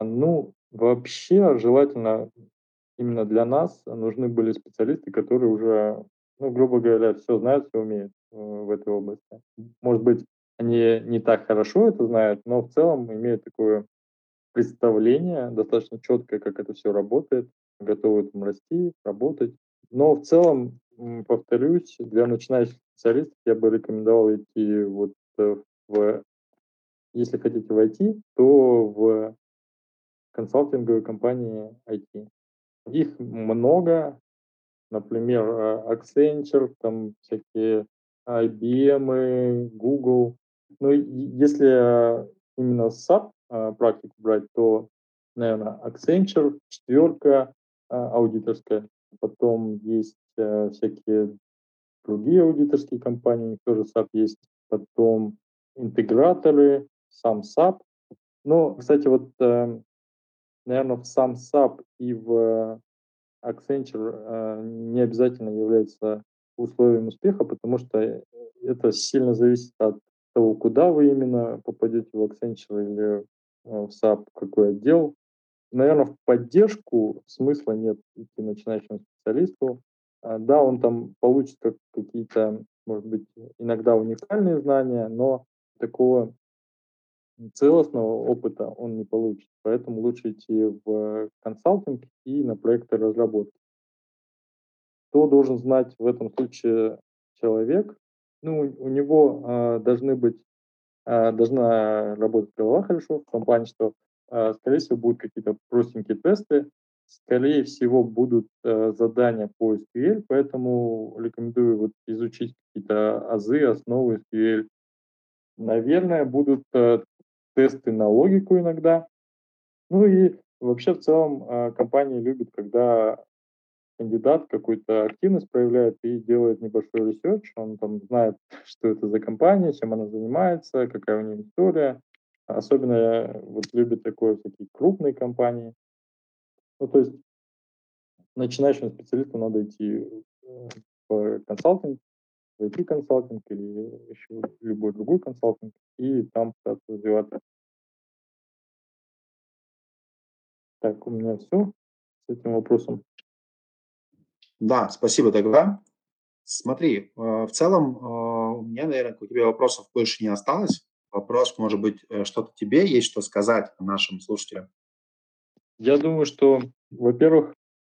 B: ну, вообще желательно именно для нас нужны были специалисты, которые уже ну, грубо говоря, все знают, все умеют э, в этой области. Может быть, они не так хорошо это знают, но в целом имеют такое представление достаточно четкое, как это все работает, готовы там расти, работать. Но в целом, повторюсь, для начинающих специалистов я бы рекомендовал идти вот э, в, если хотите войти, то в консалтинговые компании IT. Их много, например, э, Accenture, там всякие IBM, Google. Ну, если именно SAP э, практику брать, то, наверное, Accenture, четверка аудиторская. Потом есть всякие другие аудиторские компании, у них тоже SAP есть. Потом интеграторы, сам SAP. Ну, кстати, вот, наверное, в сам SAP и в Accenture э, не обязательно является условием успеха, потому что это сильно зависит от того, куда вы именно попадете в Accenture или э, в SAP, какой отдел. Наверное, в поддержку смысла нет идти начинающему специалисту. А, да, он там получит как какие-то, может быть, иногда уникальные знания, но такого целостного опыта он не получит. Поэтому лучше идти в консалтинг и на проекты разработки. Что должен знать в этом случае человек? Ну, у него э, должны быть, э, должна работать голова хорошо, в том плане, что, э, скорее всего, будут какие-то простенькие тесты, скорее всего, будут э, задания по SQL, поэтому рекомендую вот изучить какие-то азы, основы SQL. Наверное, будут э, тесты на логику иногда. Ну и вообще в целом а, компании любят, когда кандидат какую-то активность проявляет и делает небольшой research, он там знает, что это за компания, чем она занимается, какая у нее история. Особенно вот любят такое всякие крупные компании. Ну, то есть начинающим специалисту надо идти э, в консалтинг, в IT-консалтинг или еще любой другой консалтинг, и там пытаться развиваться. Так, у меня все с этим вопросом.
A: Да, спасибо тогда. Смотри, э, в целом э, у меня, наверное, у тебя вопросов больше не осталось. Вопрос, может быть, э, что-то тебе есть что сказать нашим слушателям?
B: Я думаю, что, во-первых,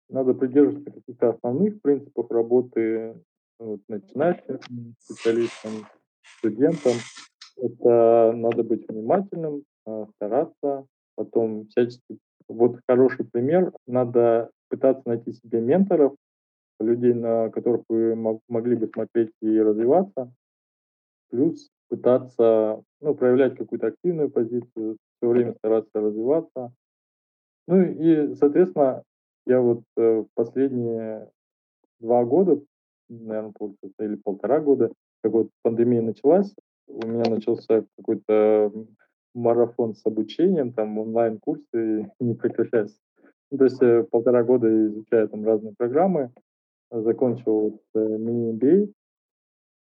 B: надо придерживаться каких-то основных принципов работы вот, начинающим специалистам, студентам. Это надо быть внимательным, стараться, потом всячески вот хороший пример. Надо пытаться найти себе менторов, людей, на которых вы могли бы смотреть и развиваться. Плюс пытаться ну, проявлять какую-то активную позицию, все время стараться развиваться. Ну и, соответственно, я вот э, последние два года, наверное, получается, или полтора года, как вот пандемия началась, у меня начался какой-то марафон с обучением, там онлайн-курсы не прекращаются. Ну, то есть э, полтора года изучаю там разные программы, закончил вот, мини-MBA.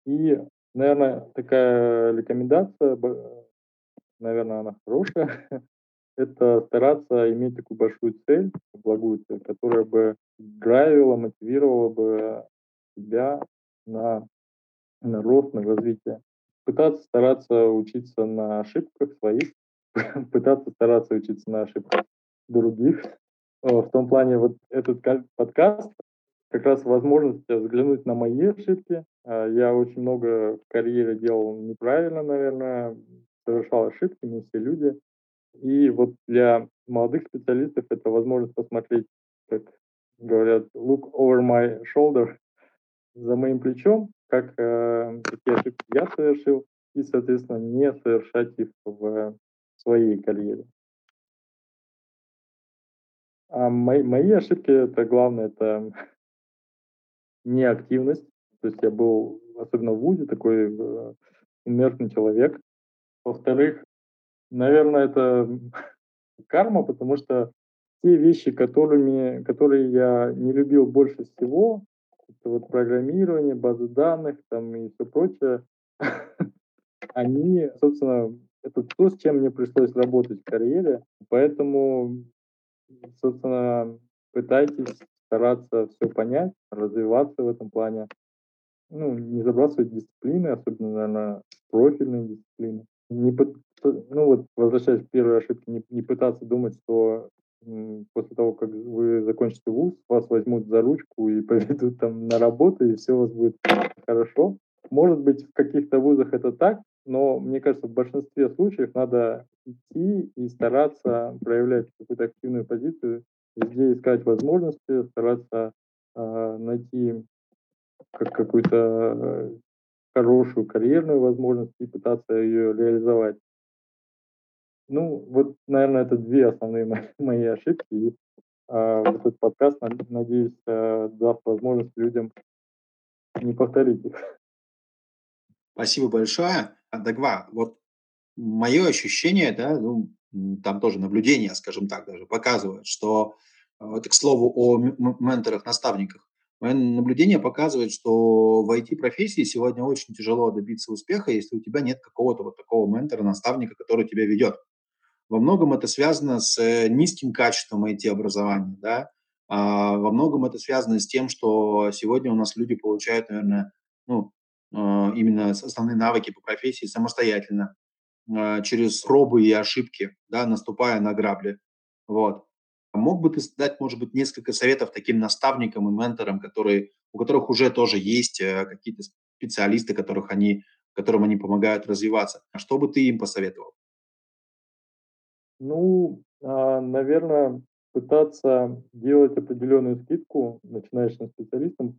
B: И, наверное, такая рекомендация, наверное, она хорошая, это стараться иметь такую большую цель, благую цель, которая бы драйвила, мотивировала бы тебя на, на рост, на развитие. Пытаться стараться учиться на ошибках своих, пытаться стараться учиться на ошибках других. В том плане вот этот подкаст как раз возможность взглянуть на мои ошибки. А, я очень много в карьере делал неправильно, наверное, совершал ошибки, мы все люди. И вот для молодых специалистов это возможность посмотреть, как говорят, look over my shoulder, за моим плечом, как э, какие ошибки я совершил, и, соответственно, не совершать их в своей карьере. А мои, мои ошибки, это главное, это неактивность. То есть я был, особенно в ВУЗе, такой э, инертный человек. Во-вторых, наверное, это карма, потому что те вещи, которыми, которые я не любил больше всего, это вот программирование, базы данных там и все прочее, они, собственно, это то, с чем мне пришлось работать в карьере. Поэтому, собственно, пытайтесь стараться все понять, развиваться в этом плане. Ну, не забрасывать дисциплины, особенно, наверное, профильные дисциплины. Не, ну вот, возвращаясь к первой ошибке, не, не пытаться думать, что после того, как вы закончите вуз, вас возьмут за ручку и поведут там на работу, и все у вас будет хорошо. Может быть, в каких-то вузах это так, но мне кажется, в большинстве случаев надо идти и стараться проявлять какую-то активную позицию, везде искать возможности, стараться э, найти как какую-то э, хорошую карьерную возможность и пытаться ее реализовать. Ну, вот, наверное, это две основные мои, мои ошибки. И э, вот этот подкаст, надеюсь, э, даст возможность людям не повторить их.
A: Спасибо большое. Дагва, вот мое ощущение, да, ну, там тоже наблюдения, скажем так, даже показывают, что это, к слову, о менторах, наставниках. Мое наблюдение показывает, что в IT-профессии сегодня очень тяжело добиться успеха, если у тебя нет какого-то вот такого ментора, наставника, который тебя ведет. Во многом это связано с низким качеством IT-образования, да, а во многом это связано с тем, что сегодня у нас люди получают, наверное, ну, а, именно основные навыки по профессии самостоятельно, а, через пробы и ошибки, да, наступая на грабли. Вот. Мог бы ты дать, может быть, несколько советов таким наставникам и менторам, которые, у которых уже тоже есть э, какие-то специалисты, которых они, которым они помогают развиваться? Что бы ты им посоветовал?
B: Ну, а, наверное, пытаться делать определенную скидку начинающим специалистам,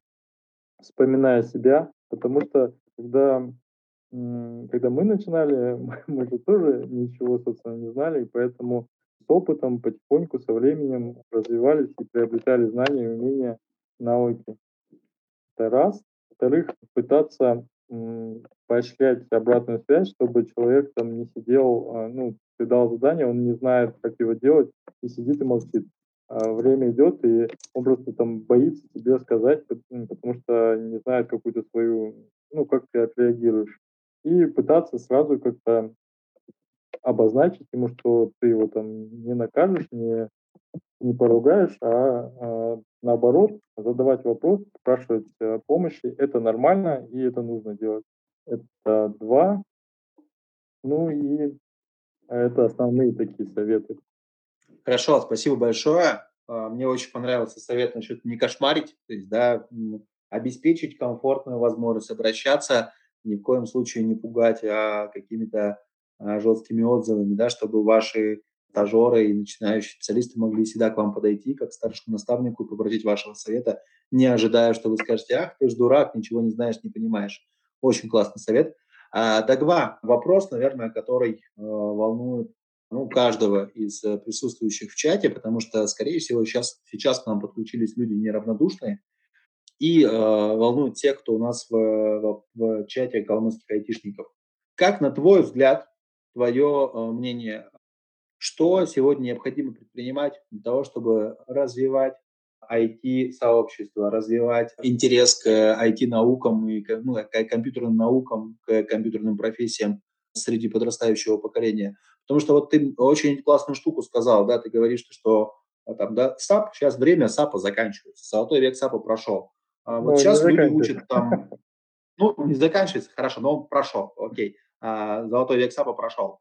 B: вспоминая себя, потому что когда, когда мы начинали, мы же тоже ничего, собственно, не знали, и поэтому с опытом потихоньку, со временем развивались и приобретали знания, умения, навыки. Это раз. Во-вторых, пытаться поощрять обратную связь, чтобы человек там не сидел, а, ну, ты дал задание, он не знает, как его делать, и сидит и молчит. А время идет, и он просто там боится тебе сказать, потому что не знает какую-то свою, ну, как ты отреагируешь. И пытаться сразу как-то обозначить ему, что ты его там не накажешь, не, не поругаешь, а, а наоборот задавать вопрос, спрашивать э, помощи. Это нормально и это нужно делать. Это два. Ну и это основные такие советы.
A: Хорошо, спасибо большое. А, мне очень понравился совет насчет не кошмарить, то есть, да, обеспечить комфортную возможность обращаться, ни в коем случае не пугать а какими-то а, жесткими отзывами, да, чтобы ваши стажеры и начинающие специалисты могли всегда к вам подойти, как к старшему наставнику, и попросить вашего совета, не ожидая, что вы скажете, ах, ты ж дурак, ничего не знаешь, не понимаешь. Очень классный совет. А, Дагва, вопрос, наверное, который э, волнует ну, каждого из э, присутствующих в чате, потому что, скорее всего, сейчас, сейчас к нам подключились люди неравнодушные, и э, волнует тех, кто у нас в, в, в чате калмыцких айтишников. Как, на твой взгляд, твое э, мнение, Что сегодня необходимо предпринимать для того, чтобы развивать IT-сообщество, развивать интерес к IT-наукам и к, ну, к компьютерным наукам, к компьютерным профессиям среди подрастающего поколения. Потому что вот ты очень классную штуку сказал, да, ты говоришь, что а, там, да, SAP, сейчас время SAP а заканчивается, золотой век SAP а прошел. А вот ну, сейчас люди учат там, ну, не заканчивается, хорошо, но он прошел, окей, а, золотой век SAP а прошел.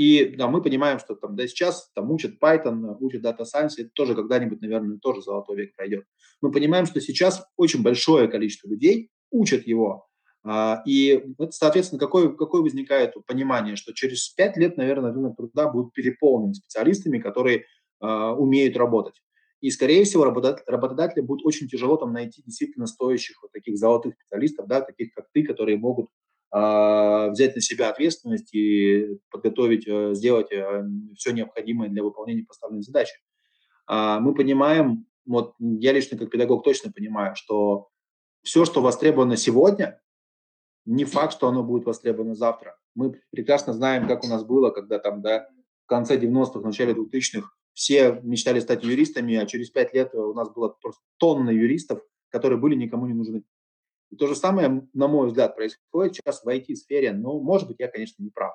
A: И да, мы понимаем, что там, да, сейчас там учат Python, учат Data Science, это тоже когда-нибудь, наверное, тоже золотой век пройдет. Мы понимаем, что сейчас очень большое количество людей учат его, а, и, соответственно, какое, какое возникает понимание, что через пять лет, наверное, рынок труда будет переполнен специалистами, которые uh, умеют работать. И, скорее всего, работодателям будет очень тяжело там найти действительно стоящих вот таких золотых специалистов, да, таких как ты, которые могут взять на себя ответственность и подготовить, э, сделать э, все необходимое для выполнения поставленной задачи. Э, мы понимаем, вот я лично как педагог точно понимаю, что все, что востребовано сегодня, не факт, что оно будет востребовано завтра. Мы прекрасно знаем, как у нас было, когда там, да, в конце 90-х, начале 2000-х все мечтали стать юристами, а через пять лет у нас было просто тонна юристов, которые были никому не нужны. И то же самое, на мой взгляд, происходит сейчас в IT-сфере. Но, может быть, я, конечно, не прав.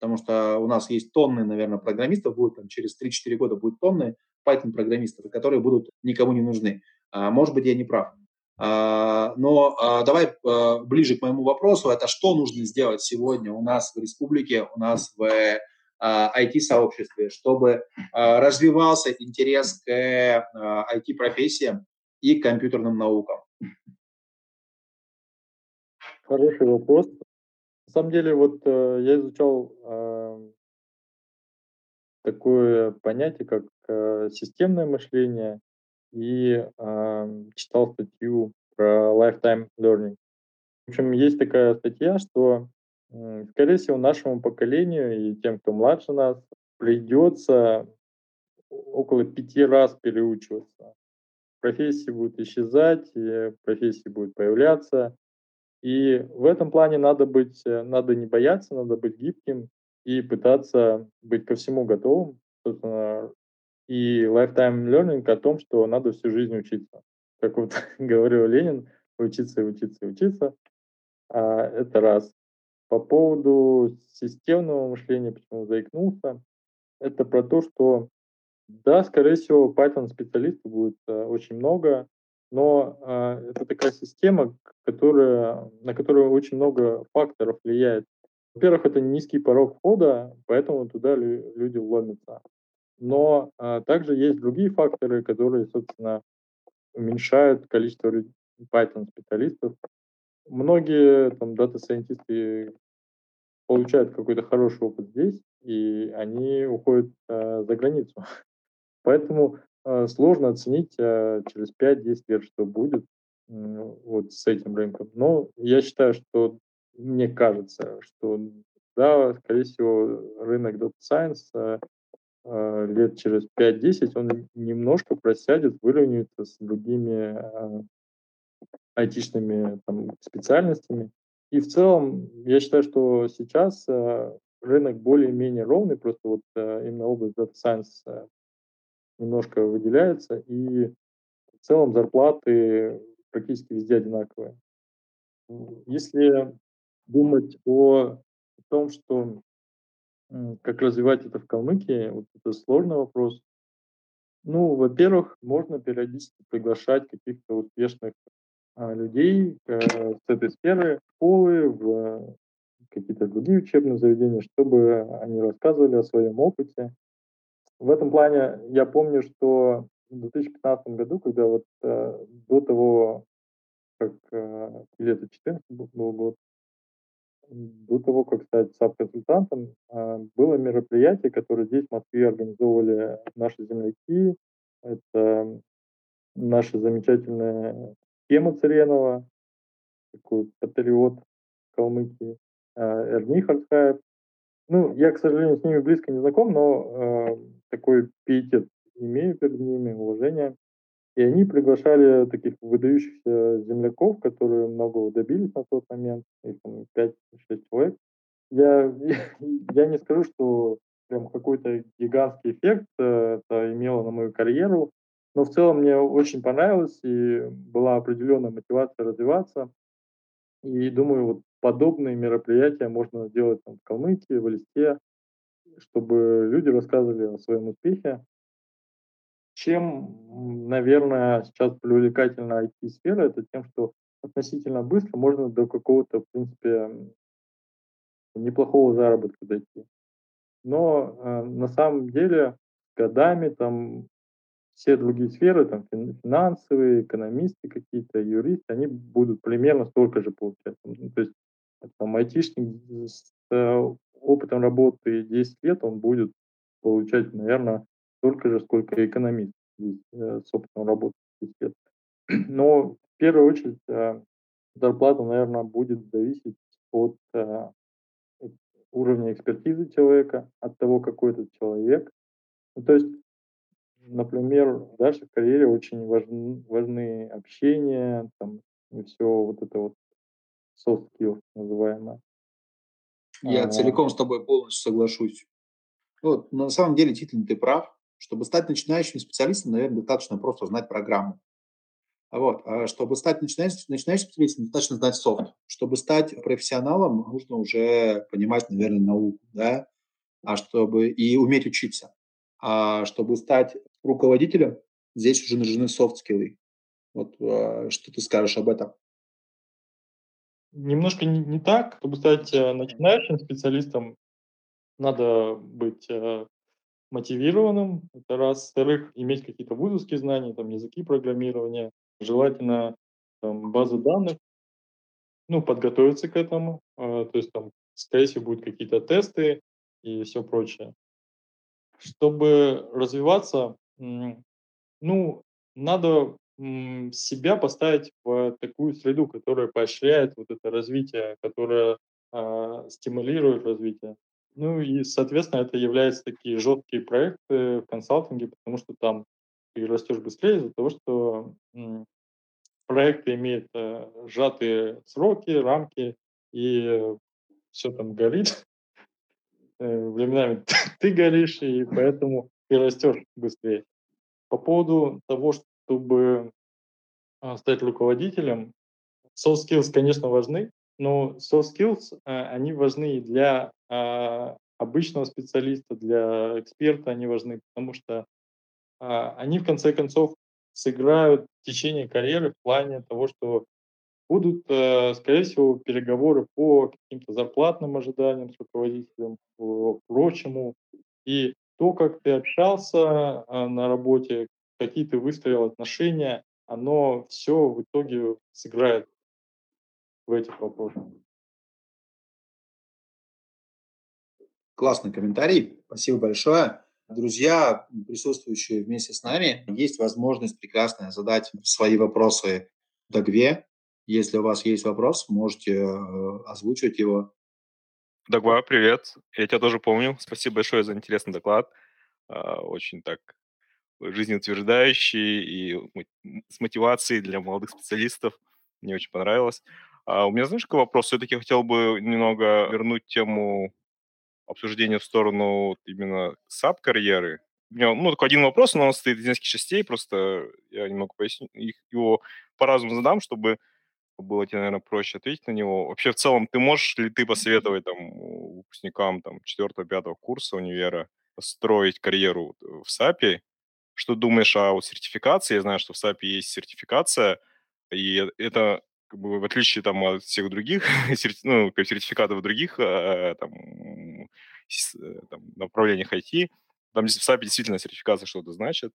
A: Потому что у нас есть тонны, наверное, программистов, будет там через 3-4 года будет тонны Python-программистов, которые будут никому не нужны. А, может быть, я не прав. А, но а, давай а, ближе к моему вопросу. Это что нужно сделать сегодня у нас в республике, у нас в IT-сообществе, чтобы развивался интерес к IT-профессиям и к компьютерным наукам?
B: Хороший вопрос. На самом деле, вот э, я изучал э, такое понятие, как э, системное мышление, и э, читал статью про lifetime learning. В общем, есть такая статья, что, э, скорее всего, нашему поколению и тем, кто младше нас, придется около пяти раз переучиваться. Профессии будут исчезать, профессии будут появляться. И в этом плане надо быть, э, надо не бояться, надо быть гибким и пытаться быть ко всему готовым. И lifetime learning о том, что надо всю жизнь учиться. Как вот говорил Ленин, учиться и учиться и учиться. А, это раз. По поводу системного мышления, почему заикнулся, это про то, что да, скорее всего, Python специалистов будет а, очень много, но а, это такая система, которая, на которую очень много факторов влияет. Во-первых, это низкий порог входа, поэтому туда люди вломятся. Но а, также есть другие факторы, которые, собственно, уменьшают количество Python-специалистов. Многие там дата-сайентисты получают какой-то хороший опыт здесь, и они уходят а, за границу. Поэтому сложно оценить а, через 5-10 лет, что будет вот с этим рынком. Но я считаю, что мне кажется, что да, скорее всего, рынок Data Science а, лет через 5-10 он немножко просядет, выровняется с другими айтишными там, специальностями. И в целом, я считаю, что сейчас рынок более-менее ровный, просто вот именно область Data Science немножко выделяется, и в целом зарплаты практически везде одинаковые. Если думать о том, что как развивать это в Калмыкии, вот это сложный вопрос. Ну, во-первых, можно периодически приглашать каких-то успешных а, людей э, с этой сферы, школы, в какие-то другие учебные заведения, чтобы они рассказывали о своем опыте. В этом плане я помню, что в 2015 году, когда вот э, до того, как э, или это 14 был год, до того, как стать САП-консультантом, а, было мероприятие, которое здесь, в Москве, организовывали наши земляки. Это наша замечательная Тема Царенова, такой патриот Калмыкии, а, Эрни Хартхаев. Ну, я, к сожалению, с ними близко не знаком, но э, такой пиетет имею перед ними, уважение. И они приглашали таких выдающихся земляков, которые многого добились на тот момент, их там 5-6 человек. Я, я не скажу, что прям какой-то гигантский эффект э, это имело на мою карьеру. Но в целом мне очень понравилось, и была определенная мотивация развиваться. И думаю, вот подобные мероприятия можно делать там, в Калмыкии, в Элисте, чтобы люди рассказывали о своем успехе. Чем, наверное, сейчас привлекательна IT-сфера, это тем, что относительно быстро можно до какого-то, в принципе, неплохого заработка дойти. Но э, на самом деле годами там все другие сферы, там финансовые, экономисты какие-то, юристы, они будут примерно столько же получать. Ну, то есть там айтишник с э, опытом работы 10 лет, он будет получать, наверное, столько же, сколько экономист э, с опытом работы 10 лет. Но в первую очередь э, зарплата, наверное, будет зависеть от э, уровня экспертизы человека, от того, какой этот человек. Ну, то есть, например, в карьере очень важны, важны общение, там, и все вот это вот soft skills называемое.
A: Я целиком с тобой полностью соглашусь. Вот, на самом деле, действительно, ты прав. Чтобы стать начинающим специалистом, наверное, достаточно просто знать программу. Вот. А чтобы стать начинающим, начинающим специалистом, достаточно знать софт. Чтобы стать профессионалом, нужно уже понимать, наверное, науку, да, а чтобы и уметь учиться. А чтобы стать руководителем, здесь уже нужны софт-скиллы. Вот а, что ты скажешь об этом?
B: Немножко не, не так. Чтобы стать э, начинающим специалистом, надо быть э, мотивированным, это раз. Во-вторых, иметь какие-то вузовские знания, там, языки программирования, желательно там, базы данных, ну, подготовиться к этому, э, то есть там, скорее всего, будут какие-то тесты и все прочее. Чтобы развиваться, ну, надо себя поставить в такую среду, которая поощряет вот это развитие, которая э, стимулирует развитие. Ну и, соответственно, это являются такие жесткие проекты в консалтинге, потому что там ты растешь быстрее из-за того, что проекты имеют э, сжатые сроки, рамки, и все там горит. Э, временами ты горишь, и поэтому ты растешь быстрее. По поводу того, чтобы а, стать руководителем, soft skills, конечно, важны, но soft skills, э, они важны и для а, обычного специалиста, для эксперта они важны, потому что а, они в конце концов сыграют в течение карьеры в плане того, что будут, э, скорее всего, переговоры по каким-то зарплатным ожиданиям с руководителем, прочему. И то, как ты общался а, на работе, какие ты выстроил отношения, оно все в итоге сыграет в этих вопросах.
A: Классный комментарий. Спасибо большое. Друзья, присутствующие вместе с нами, есть возможность прекрасная задать свои вопросы Дагве. Если у вас есть вопрос, можете э, озвучивать его.
D: Дагва, привет. Я тебя тоже помню. Спасибо большое за интересный доклад. А, очень так жизнеутверждающий и с мотивацией для молодых специалистов. Мне очень понравилось. А у меня, знаешь, какой вопрос? Все-таки хотел бы немного вернуть тему обсуждения в сторону именно саб-карьеры. У меня, ну, только один вопрос, но он состоит из нескольких частей, просто я немного поясню, их, его по-разному задам, чтобы было тебе, наверное, проще ответить на него. Вообще, в целом, ты можешь ли ты посоветовать там выпускникам там 4-5 курса универа строить карьеру в САПе что думаешь о вот, сертификации? Я знаю, что в SAP есть сертификация, и это как бы, в отличие там, от всех других ну, сертификатов других э, там, э, там, направлениях IT, там в SAP действительно сертификация что-то значит.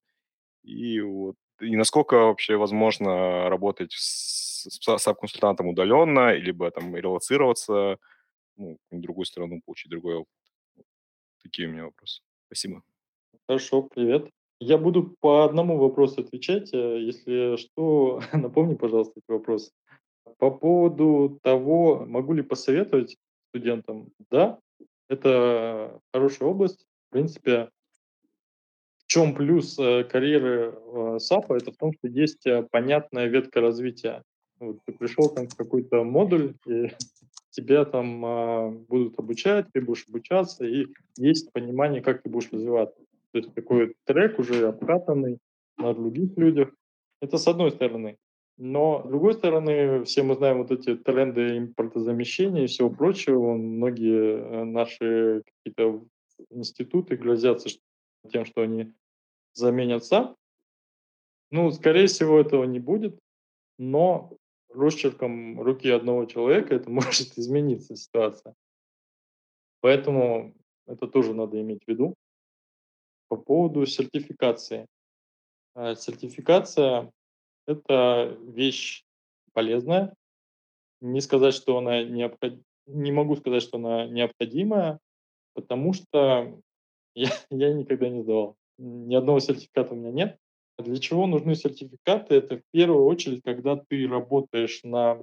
D: И, вот, и насколько вообще возможно работать с, с SAP-консультантом удаленно, либо там релацироваться ну, в другую страну, получить другой опыт. Такие у меня вопросы. Спасибо.
B: Хорошо, привет. Я буду по одному вопросу отвечать. Э, если что, напомни, пожалуйста, этот вопрос. По поводу того, могу ли посоветовать студентам, да, это хорошая область. В принципе, в чем плюс э, карьеры э, САПа, это в том, что есть понятная ветка развития. Вот ты пришел там в какой-то модуль, и тебя там а, будут обучать, ты будешь обучаться, и есть понимание, как ты будешь развиваться. То есть такой трек уже обкатанный на других людях. Это с одной стороны. Но, с другой стороны, все мы знаем вот эти тренды импортозамещения и всего прочего. Многие э, наши какие-то институты грозятся тем, что они заменят SAP. Ну, скорее всего, этого не будет, но росчерком руки одного человека это может измениться ситуация. Поэтому это тоже надо иметь в виду. По поводу сертификации. Э, сертификация это вещь полезная. Не сказать, что она необход... не могу сказать, что она необходимая, потому что я, я никогда не сдавал. Ни одного сертификата у меня нет. Для чего нужны сертификаты? Это в первую очередь, когда ты работаешь на,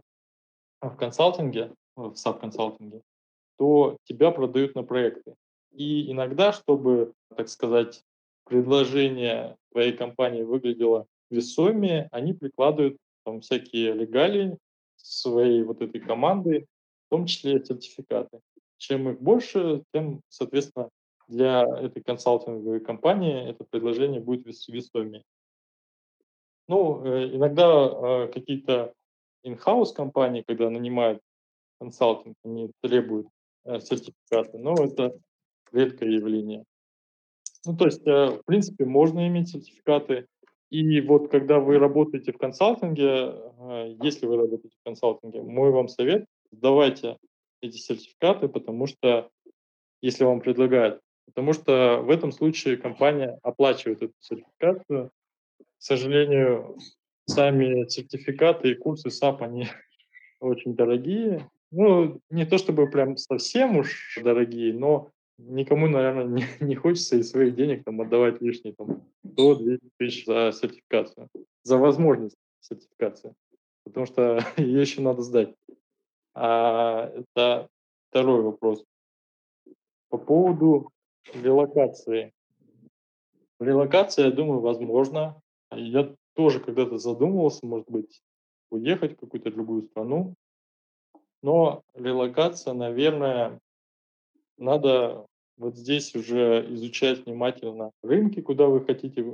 B: в консалтинге, в саб-консалтинге, то тебя продают на проекты. И иногда, чтобы, так сказать, предложение твоей компании выглядело весомее, они прикладывают там всякие легалии своей вот этой команды, в том числе сертификаты. Чем их больше, тем, соответственно, для этой консалтинговой компании это предложение будет весомее. Ну, э, иногда э, какие-то in-house компании, когда нанимают консалтинг, они требуют э, сертификаты, но это редкое явление. Ну, то есть, в принципе, можно иметь сертификаты, и вот когда вы работаете в консалтинге, э, если вы работаете в консалтинге, мой вам совет, сдавайте эти сертификаты, потому что, если вам предлагают, потому что в этом случае компания оплачивает эту сертификацию. К сожалению, сами сертификаты и курсы SAP, они очень дорогие. Ну, не то чтобы прям совсем уж дорогие, но никому, наверное, не, не хочется из своих денег там отдавать лишние там 100-200 тысяч за сертификацию, за возможность сертификации, потому что ее еще надо сдать. А это второй вопрос. По поводу релокации. Релокация, я думаю, возможно. Я тоже когда-то задумывался, может быть, уехать в какую-то другую страну. Но релокация, наверное, надо вот здесь уже изучать внимательно рынки, куда вы хотите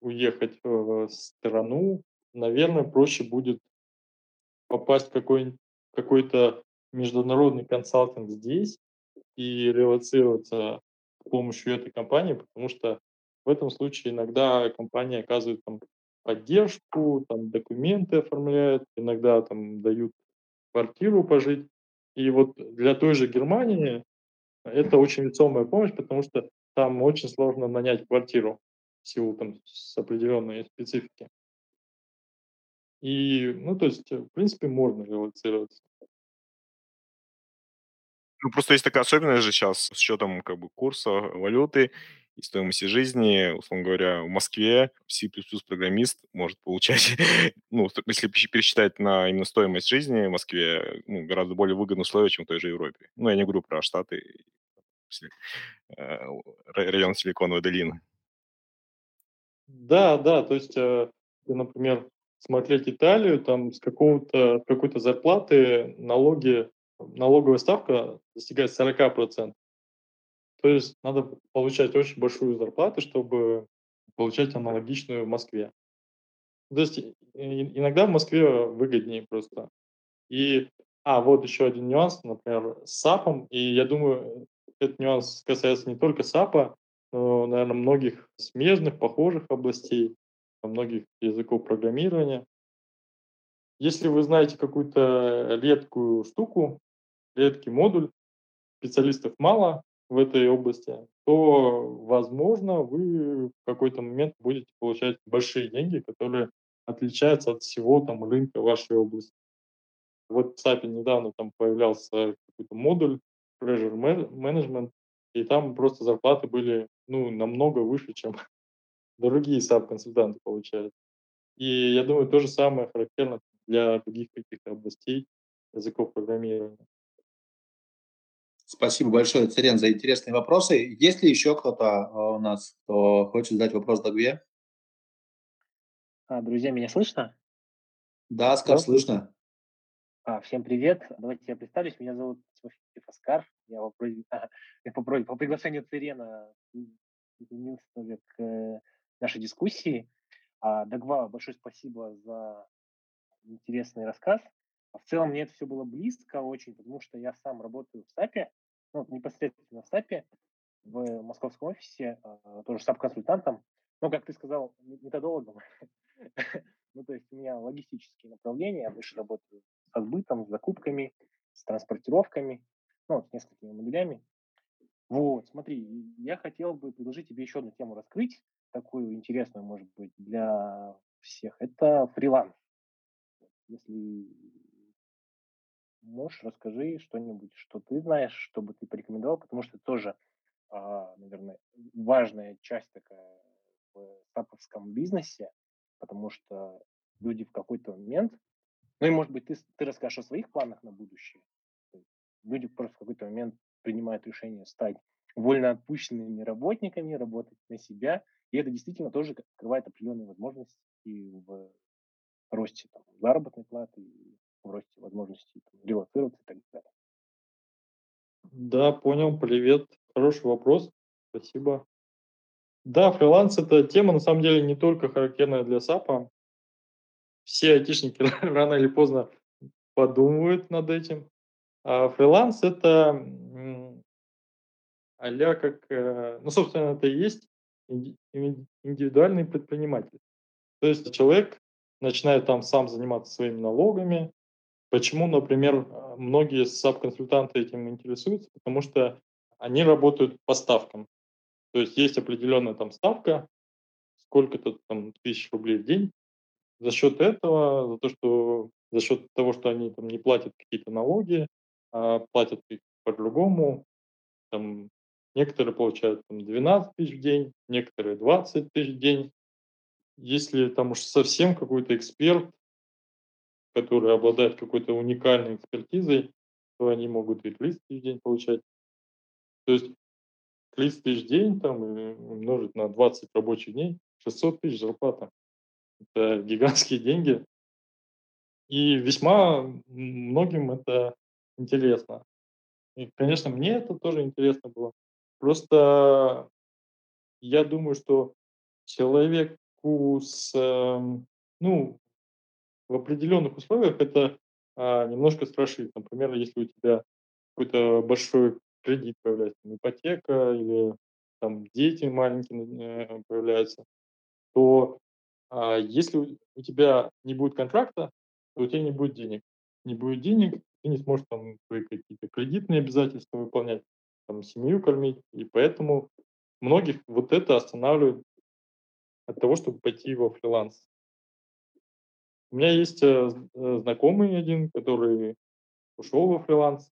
B: уехать в страну. Наверное, проще будет попасть в какой- какой-то международный консалтинг здесь и релацироваться с помощью этой компании, потому что в этом случае иногда компания оказывает там поддержку, там документы оформляют, иногда там дают квартиру пожить. И вот для той же Германии это очень весомая помощь, потому что там очень сложно нанять квартиру в силу там с определенной специфики. И, ну, то есть, в принципе, можно релацироваться.
D: Ну, просто есть такая особенность же сейчас с учетом как бы курса валюты и стоимости жизни. Условно говоря, в Москве C++ программист может получать, ну, если пересчитать на именно стоимость жизни в Москве, ну, гораздо более выгодные условия, чем в той же Европе. Ну, я не говорю про Штаты э, район Силиконовой долины.
B: Да, да, то есть, э, например, смотреть Италию, там с какого-то какой-то зарплаты налоги, налоговая ставка достигает 40%. То есть надо получать очень большую зарплату, чтобы получать аналогичную в Москве. То есть иногда в Москве выгоднее просто. И, а, вот еще один нюанс, например, с САПом, и я думаю, этот нюанс касается не только САПа, но, наверное, многих смежных, похожих областей, многих языков программирования. Если вы знаете какую-то редкую штуку, редкий модуль, специалистов мало в этой области, то, возможно, вы в какой-то момент будете получать большие деньги, которые отличаются от всего там рынка вашей области. Вот в SAP недавно там появлялся какой-то модуль Treasure Management, и там просто зарплаты были ну, намного выше, чем другие SAP-консультанты получают. И я думаю, то же самое характерно для других каких-то областей языков программирования.
A: Спасибо большое, Церен, за интересные вопросы. Есть ли еще кто-то а, у нас, кто хочет задать вопрос Дагве?
E: А, друзья, меня слышно?
A: Да, Скар, слышно.
E: А, всем привет. Давайте я представлюсь. Меня зовут Тимофеев Оскар. Я по, я по, по приглашению Цирена присоединился к э, нашей дискуссии. А, Дагва, большое спасибо за интересный рассказ. А в целом мне это все было близко очень, потому что я сам работаю в САПе, ну, непосредственно в САПе, в московском офисе, а, тоже САП-консультантом. Ну, как ты сказал, методологом. ну, то есть у меня логистические направления, я больше работаю со сбытом, с закупками, с транспортировками, ну, вот, с несколькими модулями. Вот, смотри, я хотел бы предложить тебе еще одну тему раскрыть, такую интересную, может быть, для всех. Это фриланс. Если можешь, расскажи что-нибудь, что ты знаешь, что бы ты порекомендовал, потому что это тоже, а, наверное, важная часть такая в саповском бизнесе, потому что люди в какой-то момент, ну и, может быть, ты, ты расскажешь о своих планах на будущее. Люди просто в какой-то момент принимают решение стать вольноотпущенными работниками, работать на себя, и это действительно тоже открывает определенные возможности в росте там, заработной платы, и в росте возможностей там, релацироваться и так далее.
B: Да, понял, привет. Хороший вопрос, спасибо. Да, фриланс – это тема, на самом деле, не только характерная для САПа. Все айтишники рано или поздно подумывают над этим. А фриланс – это а как, э, ну, собственно, это и есть индивидуальный предприниматель. То есть человек начинает там сам заниматься своими налогами. Почему, например, многие SAP-консультанты этим интересуются? Потому что они работают по ставкам. То есть есть определенная там ставка, сколько-то там тысяч рублей в день. За счет этого, за то, что за счет того, что они там не платят какие-то налоги, а платят их по-другому, там некоторые получают там 12 тысяч в день, некоторые 20 тысяч в день. Если там уж совсем какой-то эксперт, который обладает какой-то уникальной экспертизой, то они могут и 30 тысяч в день получать. То есть 30 тысяч в день там, умножить на 20 рабочих дней, 600 тысяч зарплата. Это гигантские деньги. И весьма многим это интересно. И, конечно, мне это тоже интересно было. Просто я думаю, что человеку с, эм, ну, в определенных условиях это а, немножко страшит. Например, если у тебя какой-то большой кредит появляется, ипотека или там дети маленькие э, появляются, то а, если у тебя не будет контракта, то у тебя не будет денег. Не будет денег, ты не сможешь там свои какие-то кредитные обязательства выполнять, там семью кормить. И поэтому многих вот это останавливает от того, чтобы пойти во фриланс. У меня есть э, э знакомый один, который ушел во фриланс,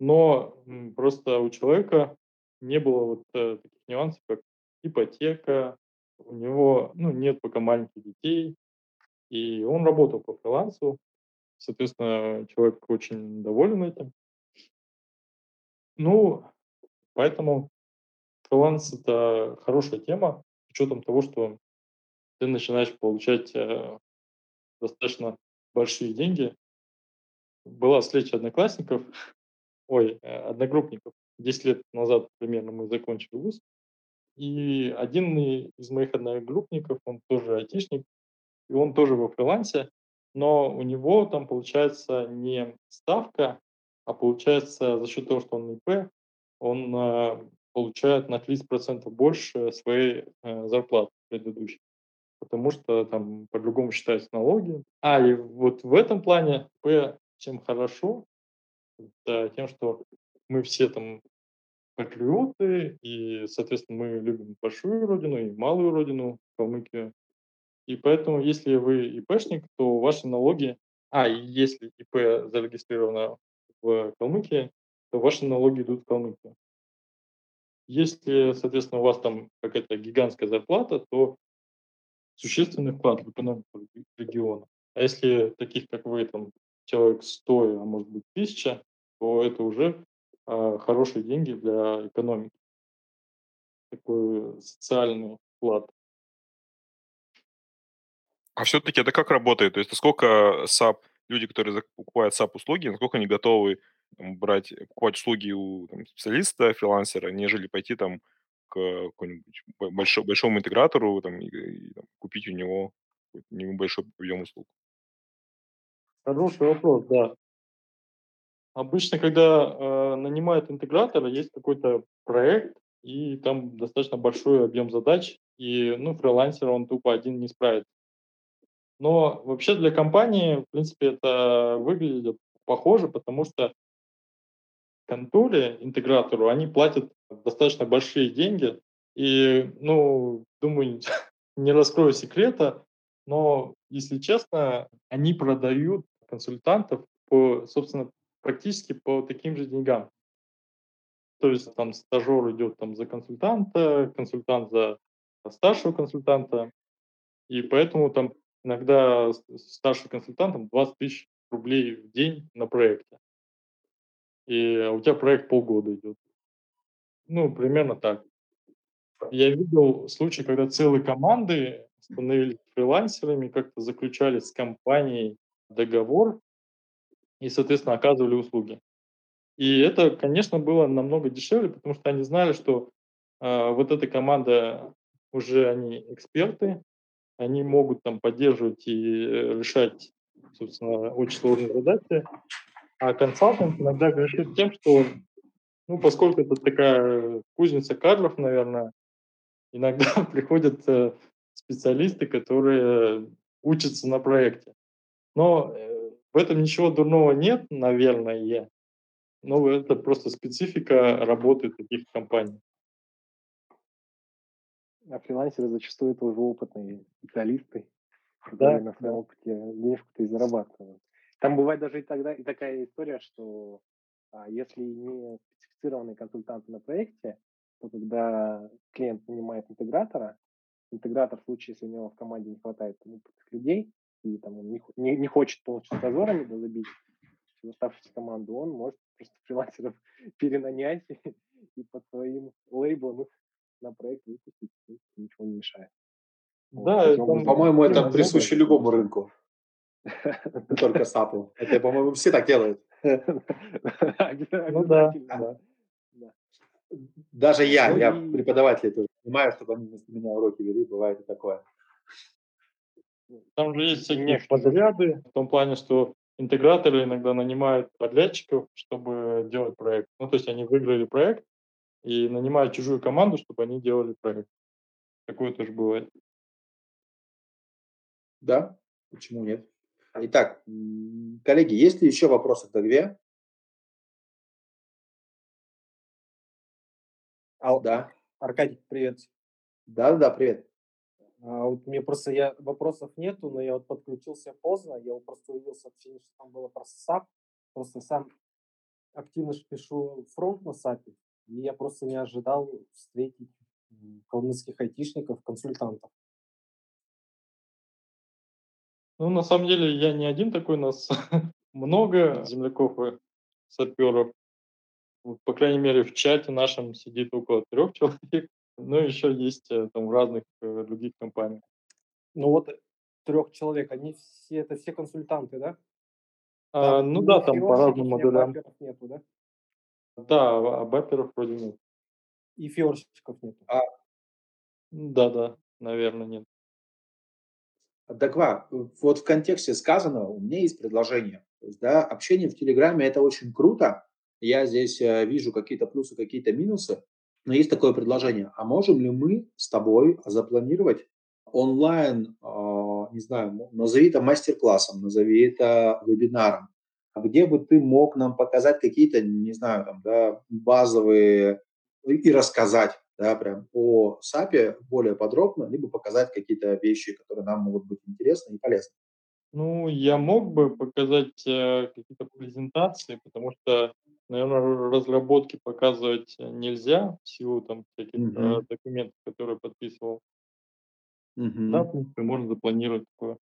B: но просто у человека не было вот э, таких нюансов, как ипотека, у него ну, нет пока маленьких детей, и он работал по фрилансу. Соответственно, человек очень доволен этим. Ну, поэтому фриланс – это хорошая тема, с учетом того, что ты начинаешь получать достаточно большие деньги. Была встреча одноклассников, ой, э, одногруппников. Десять лет назад примерно мы закончили вуз. И один из моих одногруппников, он тоже айтишник, и он тоже во фрилансе, но у него там получается не ставка, а получается за счет того, что он ИП, он э, получает на 30% больше своей э, зарплаты предыдущей, потому что там по-другому считаются налоги. А, и вот в этом плане ИП чем хорошо, это тем, что мы все там патриоты, и, соответственно, мы любим большую родину и малую родину, Калмыкию. И поэтому, если вы ИПшник, то ваши налоги, а, и если ИП зарегистрировано в Калмыкии, то ваши налоги идут в Калмыкию. Если, соответственно, у вас там какая-то гигантская зарплата, то существенный вклад в экономику региона. А если таких, как вы, там, человек 100, а может быть 1000, то это уже э, хорошие деньги для экономики. Такой социальный вклад.
D: А все-таки это как работает? То есть сколько SAP люди, которые покупают SAP-услуги, насколько они готовы там, брать, покупать услуги у там, специалиста, фрилансера, нежели пойти там к какому-нибудь большому, большому интегратору там, и, и там, купить у него небольшой объем услуг.
B: Хороший вопрос, да. Обычно, когда э, нанимают интегратора, есть какой-то проект, и там достаточно большой объем задач, и ну, фрилансер он тупо один не справится. Но вообще для компании, в принципе, это выглядит похоже, потому что конторе, интегратору, они платят достаточно большие деньги. И, ну, думаю, не раскрою секрета, но, если честно, они продают консультантов по, собственно, практически по таким же деньгам. То есть там стажер идет там за консультанта, консультант за старшего консультанта. И поэтому там иногда старший консультантом 20 тысяч рублей в день на проекте. И у тебя проект полгода идет. Ну, примерно так. Я видел случаи, когда целые команды становились фрилансерами, как-то заключали с компанией договор и, соответственно, оказывали услуги. И это, конечно, было намного дешевле, потому что они знали, что э, вот эта команда уже они эксперты, они могут там поддерживать и э, решать, собственно, очень сложные задачи. А консалтинг иногда грешит тем, что, ну, поскольку это такая кузница кадров, наверное, иногда приходят э, специалисты, которые учатся на проекте. Но э, в этом ничего дурного нет, наверное, но это просто специфика работы таких компаний.
E: А фрилансеры зачастую это уже опытные специалисты, которые да, на своем да. опыте денежку-то и зарабатывают. Там бывает даже и тогда и такая история, что а, если не специфицированный консультант на проекте, то когда клиент нанимает интегратора, интегратор в случае, если у него в команде не хватает опытных людей, и там он не, не, не хочет полностью с дозорами забить всю оставшуюся команду, он может просто фрилансеров перенанять и под своим лейблом их на проект выпустить, ничего не мешает.
A: Да, вот, по-моему, это присуще любому рынку. Только САПу. Это, по-моему, все так делают. Ну да. Даже я, я преподаватель тоже понимаю, чтобы они вместо меня уроки вели, бывает и такое.
B: Там же есть всякие подряды, в том плане, что интеграторы иногда нанимают подрядчиков, чтобы делать проект. Ну, то есть они выиграли проект и нанимают чужую команду, чтобы они делали проект. Такое тоже бывает.
A: Да, почему нет? Итак, коллеги, есть ли еще вопросы к Дагве?
F: Ал, да. Аркадий, привет.
A: Да, да, привет.
F: А, вот мне просто я вопросов нету, но я вот подключился поздно, я вот просто увидел сообщение, что там было про SAP. Просто сам активно пишу фронт на SAP, и я просто не ожидал встретить калмыцких айтишников, консультантов.
B: Ну, на самом деле, я не один такой, у нас много земляков и саперов. По крайней мере, в чате нашем сидит около трех человек. Ну, еще есть э, там в разных э, других компаниях.
F: Ну вот трех человек, они все, это все консультанты, да?
B: А, ну да, там по разным модулям.
F: нету, да?
B: Да, а бэперов вроде нет.
F: И фиорщиков нету.
B: А... Да, да, наверное, нет.
A: Дагва, вот в контексте сказанного у меня есть предложение. То есть, да, общение в Телеграме – это очень круто. Я здесь э, вижу какие-то плюсы, какие-то минусы. Но есть такое предложение. А можем ли мы с тобой запланировать онлайн, э, не знаю, назови это мастер-классом, назови это вебинаром, где бы ты мог нам показать какие-то, не знаю, там, да, базовые и рассказать да, прям о САПе более подробно, либо показать какие-то вещи, которые нам могут быть интересны и полезны.
B: Ну, я мог бы показать э, какие-то презентации, потому что, наверное, разработки показывать нельзя в силу там всяких mm-hmm. документов, которые подписывал. Mm-hmm. Да, в принципе, можно запланировать такое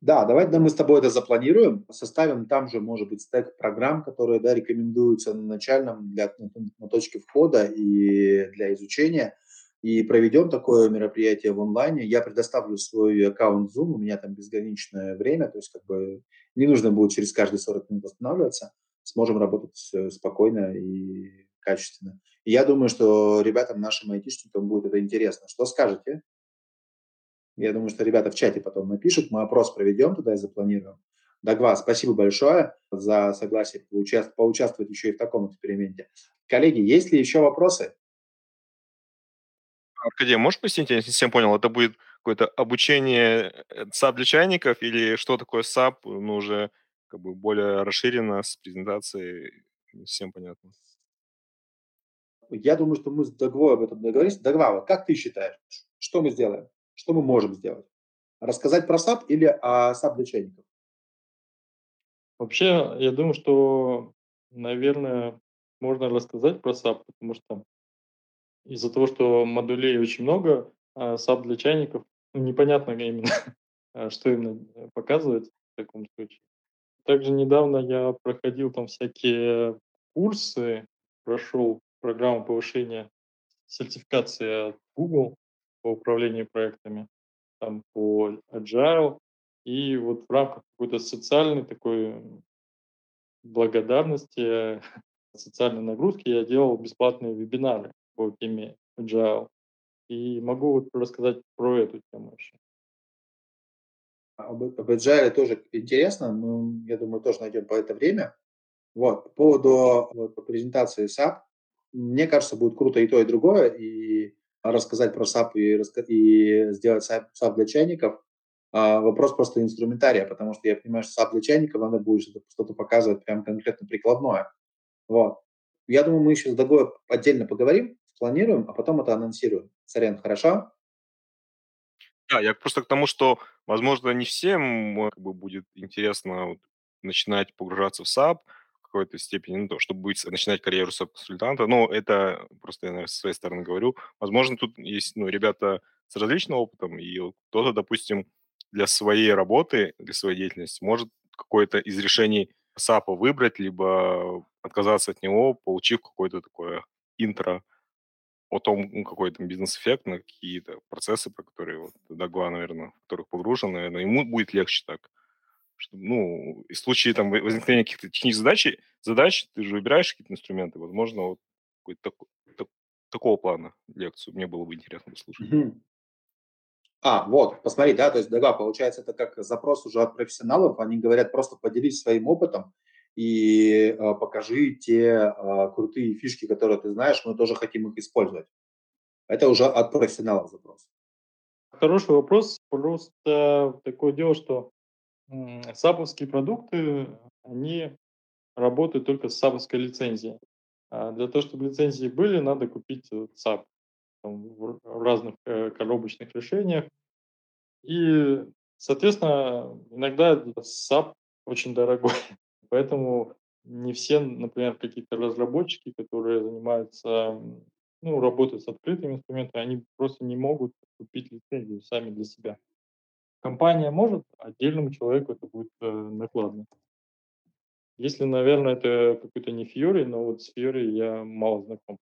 A: Да, давайте да, мы с тобой это запланируем, составим там же, может быть, стек программ, которые да, рекомендуются на начальном для, на, на точке входа и для изучения. и проведем такое мероприятие в онлайне. Я предоставлю свой аккаунт Zoom, у меня там безграничное время, то есть как бы не нужно будет через каждые 40 минут останавливаться, сможем работать э, спокойно и качественно. И я думаю, что ребятам, нашим айтишникам будет это интересно. Что скажете? Я думаю, что ребята в чате потом напишут, мы опрос проведем туда и запланируем. Дагва, спасибо большое за согласие поучаствовать еще и в таком эксперименте. Коллеги, есть ли еще вопросы?
D: Аркадий, можешь пояснить, я не совсем понял, это будет какое-то обучение SAP э, для чайников или что такое SAP, ну, уже как бы более расширено с презентацией, не совсем понятно.
A: Я думаю, что мы с Дагвой об этом договорились. Дагва, вот как ты считаешь, что мы сделаем? Что мы можем сделать? Рассказать про SAP или о SAP для чайников?
B: Вообще, я думаю, что, наверное, можно рассказать про SAP, потому что из-за того, что модулей очень много, а SAP для чайников, ну, непонятно именно, а что именно э, показывать в таком случае. Также недавно я проходил там всякие курсы, прошел программу повышения сертификации от Google по управлению проектами, там по Agile, и вот в рамках какой-то социальной такой благодарности, социальной нагрузки я делал бесплатные вебинары по теме Agile. И могу вот рассказать про эту тему еще.
A: Об, об Agile тоже интересно, мы, я думаю, тоже найдем по это время. Вот, по поводу вот, презентации SAP, мне кажется, будет круто и то, и другое, и рассказать про SAP и, и сделать SAP, для чайников. А, вопрос просто инструментария, потому что я понимаю, что SAP для чайников надо будет что-то, что показывать прям конкретно прикладное. Вот. Я думаю, мы еще с Дагой отдельно поговорим, спланируем, а потом это анонсируем. Сорян, хорошо?
D: Да, я просто к тому, что, возможно, не всем как бы, будет интересно вот, начинать погружаться в SAP какой-то степени, ну, то, чтобы быть, начинать карьеру SAP-консультанта. Но это просто я, наверное, со своей стороны говорю. Возможно, тут есть ну, ребята с различным опытом, и кто-то, допустим, для своей работы, для своей деятельности может какое-то из решений SAP выбрать, либо отказаться от него, получив какое-то такое интро о том, ну, какой там бизнес-эффект на какие-то процессы, про которые вот Дагва, наверное, в которых погружен, наверное, ему будет легче так. Ну, в случае там возникновения каких-то технических задач, задач, ты же выбираешь какие-то инструменты, возможно, вот какой-то такой, так, такого плана лекцию мне было бы интересно послушать.
A: А, вот, посмотри, да, то есть, да, получается, это как запрос уже от профессионалов, они говорят, просто поделись своим опытом и э, покажи те э, крутые фишки, которые ты знаешь, мы тоже хотим их использовать. Это уже от профессионалов запрос.
B: Хороший вопрос. Просто такое дело, что саповские продукты, они работают только с саповской лицензией. А для того, чтобы лицензии были, надо купить SAP там, в разных э, коробочных решениях. И, соответственно, иногда SAP очень дорогой. Поэтому не все, например, какие-то разработчики, которые занимаются, ну, работают с открытыми инструментами, они просто не могут купить лицензию сами для себя. Компания может, отдельному человеку это будет э, накладно. Если, наверное, это какой-то не Fiori, но вот с Fiori я мало знаком.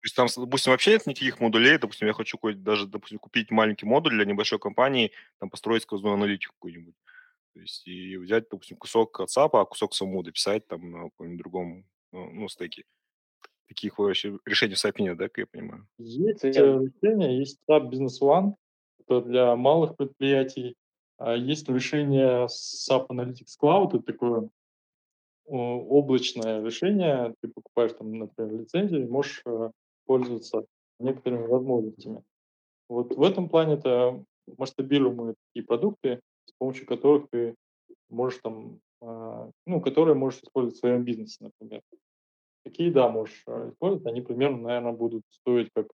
D: То есть там, допустим, вообще нет никаких модулей. Допустим, я хочу даже, допустим, купить маленький модуль для небольшой компании, там построить сквозную аналитику какую-нибудь. То есть и взять, допустим, кусок WhatsApp, а кусок саму дописать там на каком-нибудь другом ну, ну, стеке. Таких вообще решений в SAP нет, да, как я понимаю?
B: Есть э, решения, есть SAP Business One, для малых предприятий. А есть решение SAP Analytics Cloud, это такое облачное решение, ты покупаешь там, например, лицензию и можешь э, пользоваться некоторыми возможностями. Вот в этом плане это масштабируемые такие продукты, с помощью которых ты можешь там, э, ну, которые можешь использовать в своем бизнесе, например. Такие, да, можешь э, использовать, они примерно, наверное, будут стоить как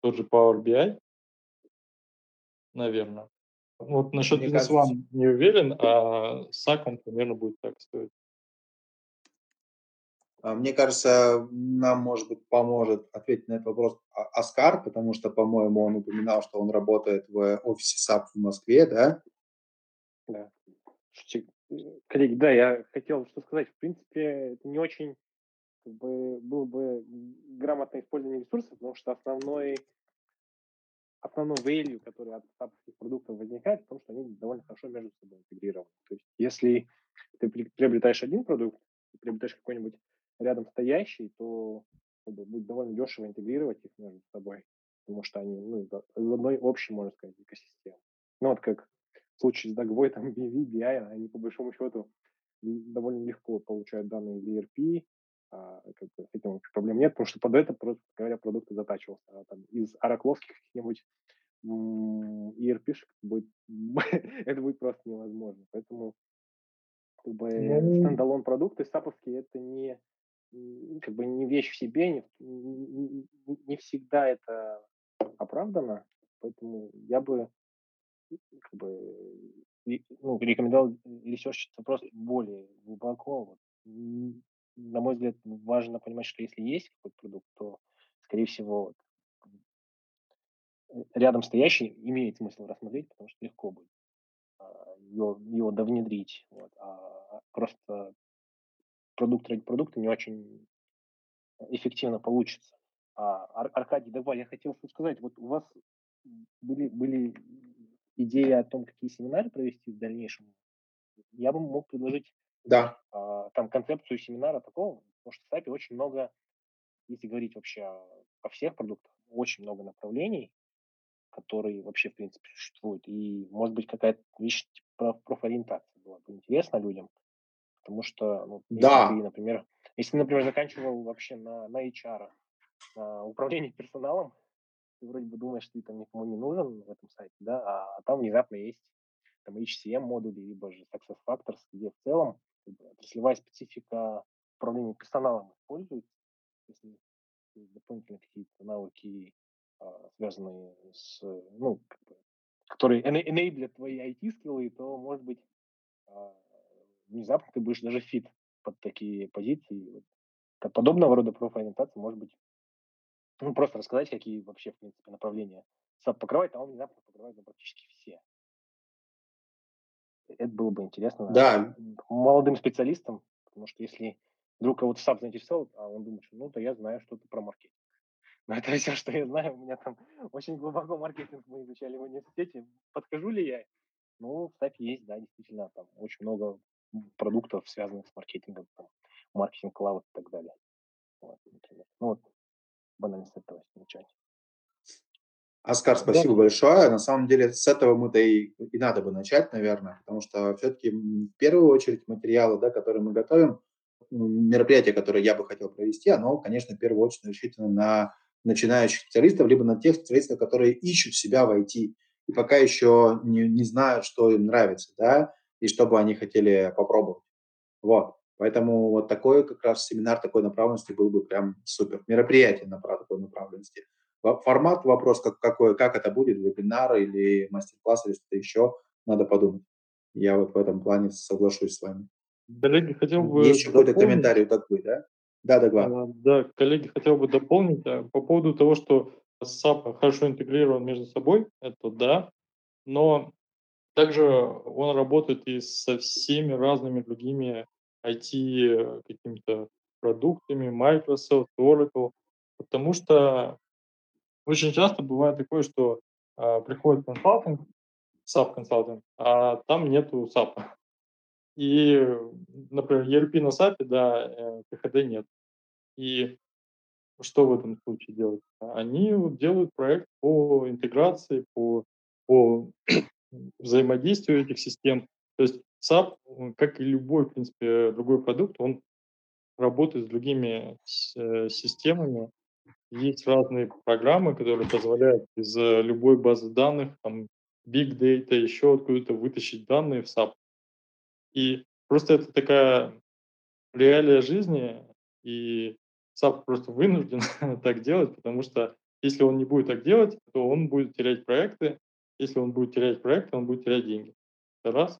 B: тот же Power BI, наверное. Вот насчет Business кажется... One не уверен, а SAC он примерно будет так стоить.
A: А, мне кажется, нам, может быть, поможет ответить на этот вопрос Оскар, потому что, по-моему, он упоминал, что он работает в офисе SAP в Москве, да?
E: Да. Коллеги, да, я хотел что сказать. В принципе, это не очень как бы, было бы грамотное использование ресурсов, потому что основной основной value, который от стартовских продуктов возникает, в том, что они довольно хорошо между собой интегрированы. То есть если ты приобретаешь один продукт, ты приобретаешь какой-нибудь рядом стоящий, то как будет довольно дешево интегрировать их между собой, потому что они ну, из одной общей, можно сказать, экосистемы. Ну вот как в случае с Dagvoy, там BV, BI, они по большому счету довольно легко получают данные в ERP, а, как бы, с этим проблем нет, потому что под это, просто говоря, продукт затачивался. А, там, из оракловских каких-нибудь ERP-шек будет, это будет просто невозможно. Поэтому как бы ну... стендалон продукты саповские это не как бы не вещь в себе, не, не всегда это оправдано, поэтому я бы как бы ну, рекомендовал ресерчиться просто более глубоко. Вот на мой взгляд, важно понимать, что если есть какой-то продукт, то, скорее всего, э, рядом стоящий имеет смысл рассмотреть, потому что легко будет его, а, его довнедрить. Вот. А просто продукт ради продукта не очень эффективно получится. А, Ар- Аркадий, давай, я хотел сказать, вот у вас были, были идеи о том, какие семинары провести в дальнейшем. Я бы мог предложить
A: да.
E: А, там концепцию семинара такого, потому что в SAP очень много, если говорить вообще о всех продуктах, очень много направлений, которые вообще, в принципе, существуют. И, может быть, какая-то вещь типа профориентация была бы интересна людям, потому что, ну,
A: да.
E: если ты, например, если например, заканчивал вообще на, на HR, на управление персоналом, ты вроде бы думаешь, что ты там никому не нужен в этом сайте, да, а, а там внезапно есть там HCM модули, либо же Success Factors, где в целом отраслевая специфика управления персоналом используется, если дополнительные какие-то навыки, а, связанные с, ну, как бы, которые enable твои IT-скиллы, то, может быть, а, внезапно ты будешь даже фит под такие позиции. Как подобного рода профориентация может быть ну, просто рассказать, какие вообще, в принципе, направления SAP покрывает, а он внезапно покрывает ну, практически все это было бы интересно
A: да.
E: молодым специалистам, потому что если вдруг кого-то сам заинтересовал, а он думает, что ну, то я знаю что-то про маркетинг. Но это все, что я знаю. У меня там очень глубоко маркетинг мы изучали в университете. Подхожу ли я? Ну, кстати, есть, да, действительно, там очень много продуктов, связанных с маркетингом, там, маркетинг, клауд и так далее. Вот, например. Ну, вот, банально с этого начать.
A: Оскар, спасибо да. большое. На самом деле с этого мы-то и, и надо бы начать, наверное, потому что все-таки в первую очередь материалы, да, которые мы готовим, мероприятие, которое я бы хотел провести, оно, конечно, в первую очередь рассчитано на начинающих специалистов, либо на тех специалистов, которые ищут себя в IT и пока еще не, не знают, что им нравится, да, и что бы они хотели попробовать. Вот. Поэтому вот такой как раз семинар такой направленности был бы прям супер. Мероприятие на такой направленности. Формат, вопрос как, какой, как это будет, вебинар или мастер-класс или что-то еще, надо подумать. Я вот в этом плане соглашусь с вами.
B: Коллеги, хотел бы...
A: Есть какой-то комментарий такой, да? Да, да,
B: а, Да, коллеги, хотел бы дополнить а, по поводу того, что SAP хорошо интегрирован между собой, это да, но также он работает и со всеми разными другими IT какими-то продуктами, Microsoft, Oracle, потому что очень часто бывает такое, что э, приходит консалтинг, SAP консалтинг, а там нету SAP. И, например, ERP на SAP, да, э, PHD нет. И что в этом случае делать? Они делают проект по интеграции, по, по взаимодействию этих систем. То есть SAP, как и любой, в принципе, другой продукт, он работает с другими э, системами, есть разные программы, которые позволяют из э, любой базы данных, там, big data, еще откуда-то вытащить данные в SAP. И просто это такая реалия жизни, и SAP просто вынужден так делать, потому что если он не будет так делать, то он будет терять проекты. Если он будет терять проекты, он будет терять деньги. Это раз.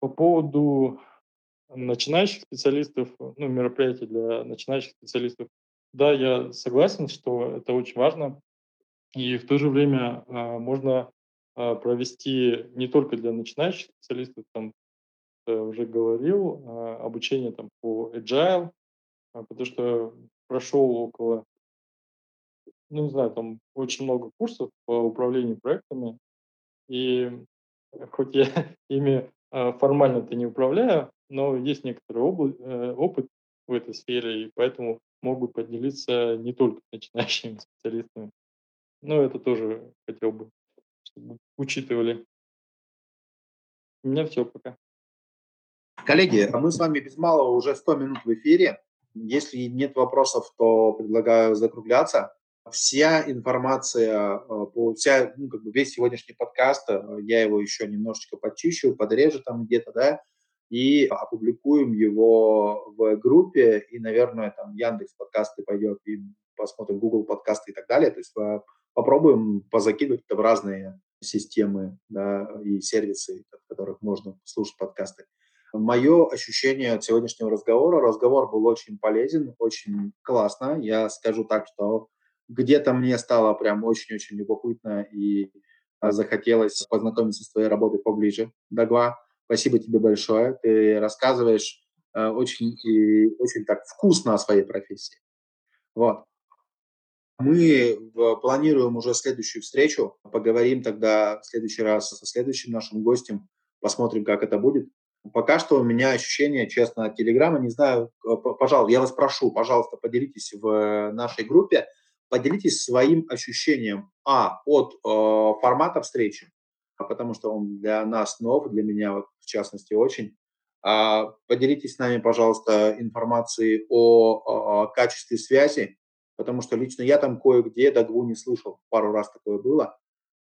B: По поводу начинающих специалистов, ну, мероприятий для начинающих специалистов, да, я согласен, что это очень важно. И в то же время а, можно а, провести не только для начинающих специалистов, там, я уже говорил, а, обучение там, по agile, а, потому что прошел около, ну, не знаю, там очень много курсов по управлению проектами, и хоть я ими формально-то не управляю, но есть некоторый обла- э, опыт в этой сфере, и поэтому могу поделиться не только начинающими специалистами. Но это тоже хотел бы, чтобы учитывали. У меня все пока.
A: Коллеги, мы с вами без малого уже 100 минут в эфире. Если нет вопросов, то предлагаю закругляться. Вся информация, э, вся, ну, как бы весь сегодняшний подкаст, э, я его еще немножечко подчищу, подрежу там где-то, да, и опубликуем его в группе, и, наверное, там Яндекс подкасты пойдет, и посмотрим Google подкасты и так далее. То есть попробуем позакидывать это в разные системы да, и сервисы, в которых можно слушать подкасты. Мое ощущение от сегодняшнего разговора, разговор был очень полезен, очень классно. Я скажу так, что где-то мне стало прям очень-очень любопытно и а, захотелось познакомиться с твоей работой поближе. Дагва, спасибо тебе большое. Ты рассказываешь э, очень и очень так вкусно о своей профессии. Вот. Мы планируем уже следующую встречу. Поговорим тогда в следующий раз со следующим нашим гостем. Посмотрим, как это будет. Пока что у меня ощущение, честно, от Телеграма, не знаю, пожалуйста, я вас прошу, пожалуйста, поделитесь в нашей группе, поделитесь своим ощущением, а, от э, формата встречи, а потому что он для нас нов, для меня вот, в частности очень. А, поделитесь с нами, пожалуйста, информацией о, о качестве связи, потому что лично я там кое-где Дагву не слышал, пару раз такое было.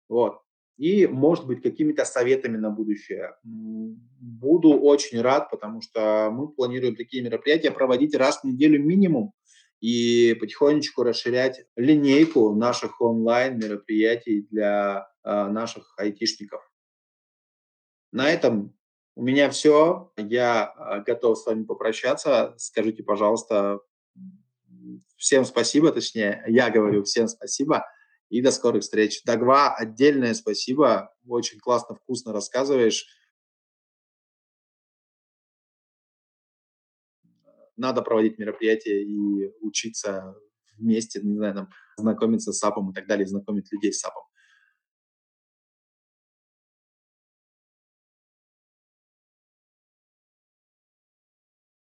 A: Вот и, может быть, какими-то советами на будущее. Буду очень рад, потому что мы планируем такие мероприятия проводить раз в неделю минимум и потихонечку расширять линейку наших онлайн-мероприятий для э, наших айтишников. На этом у меня все. Я а, готов с вами попрощаться. Скажите, пожалуйста, всем спасибо, точнее, я говорю всем спасибо и до скорых встреч. Дагва, отдельное спасибо, очень классно, вкусно рассказываешь. Надо проводить мероприятия и учиться вместе, не знаю, там, знакомиться с САПом и так далее, знакомить людей с САПом.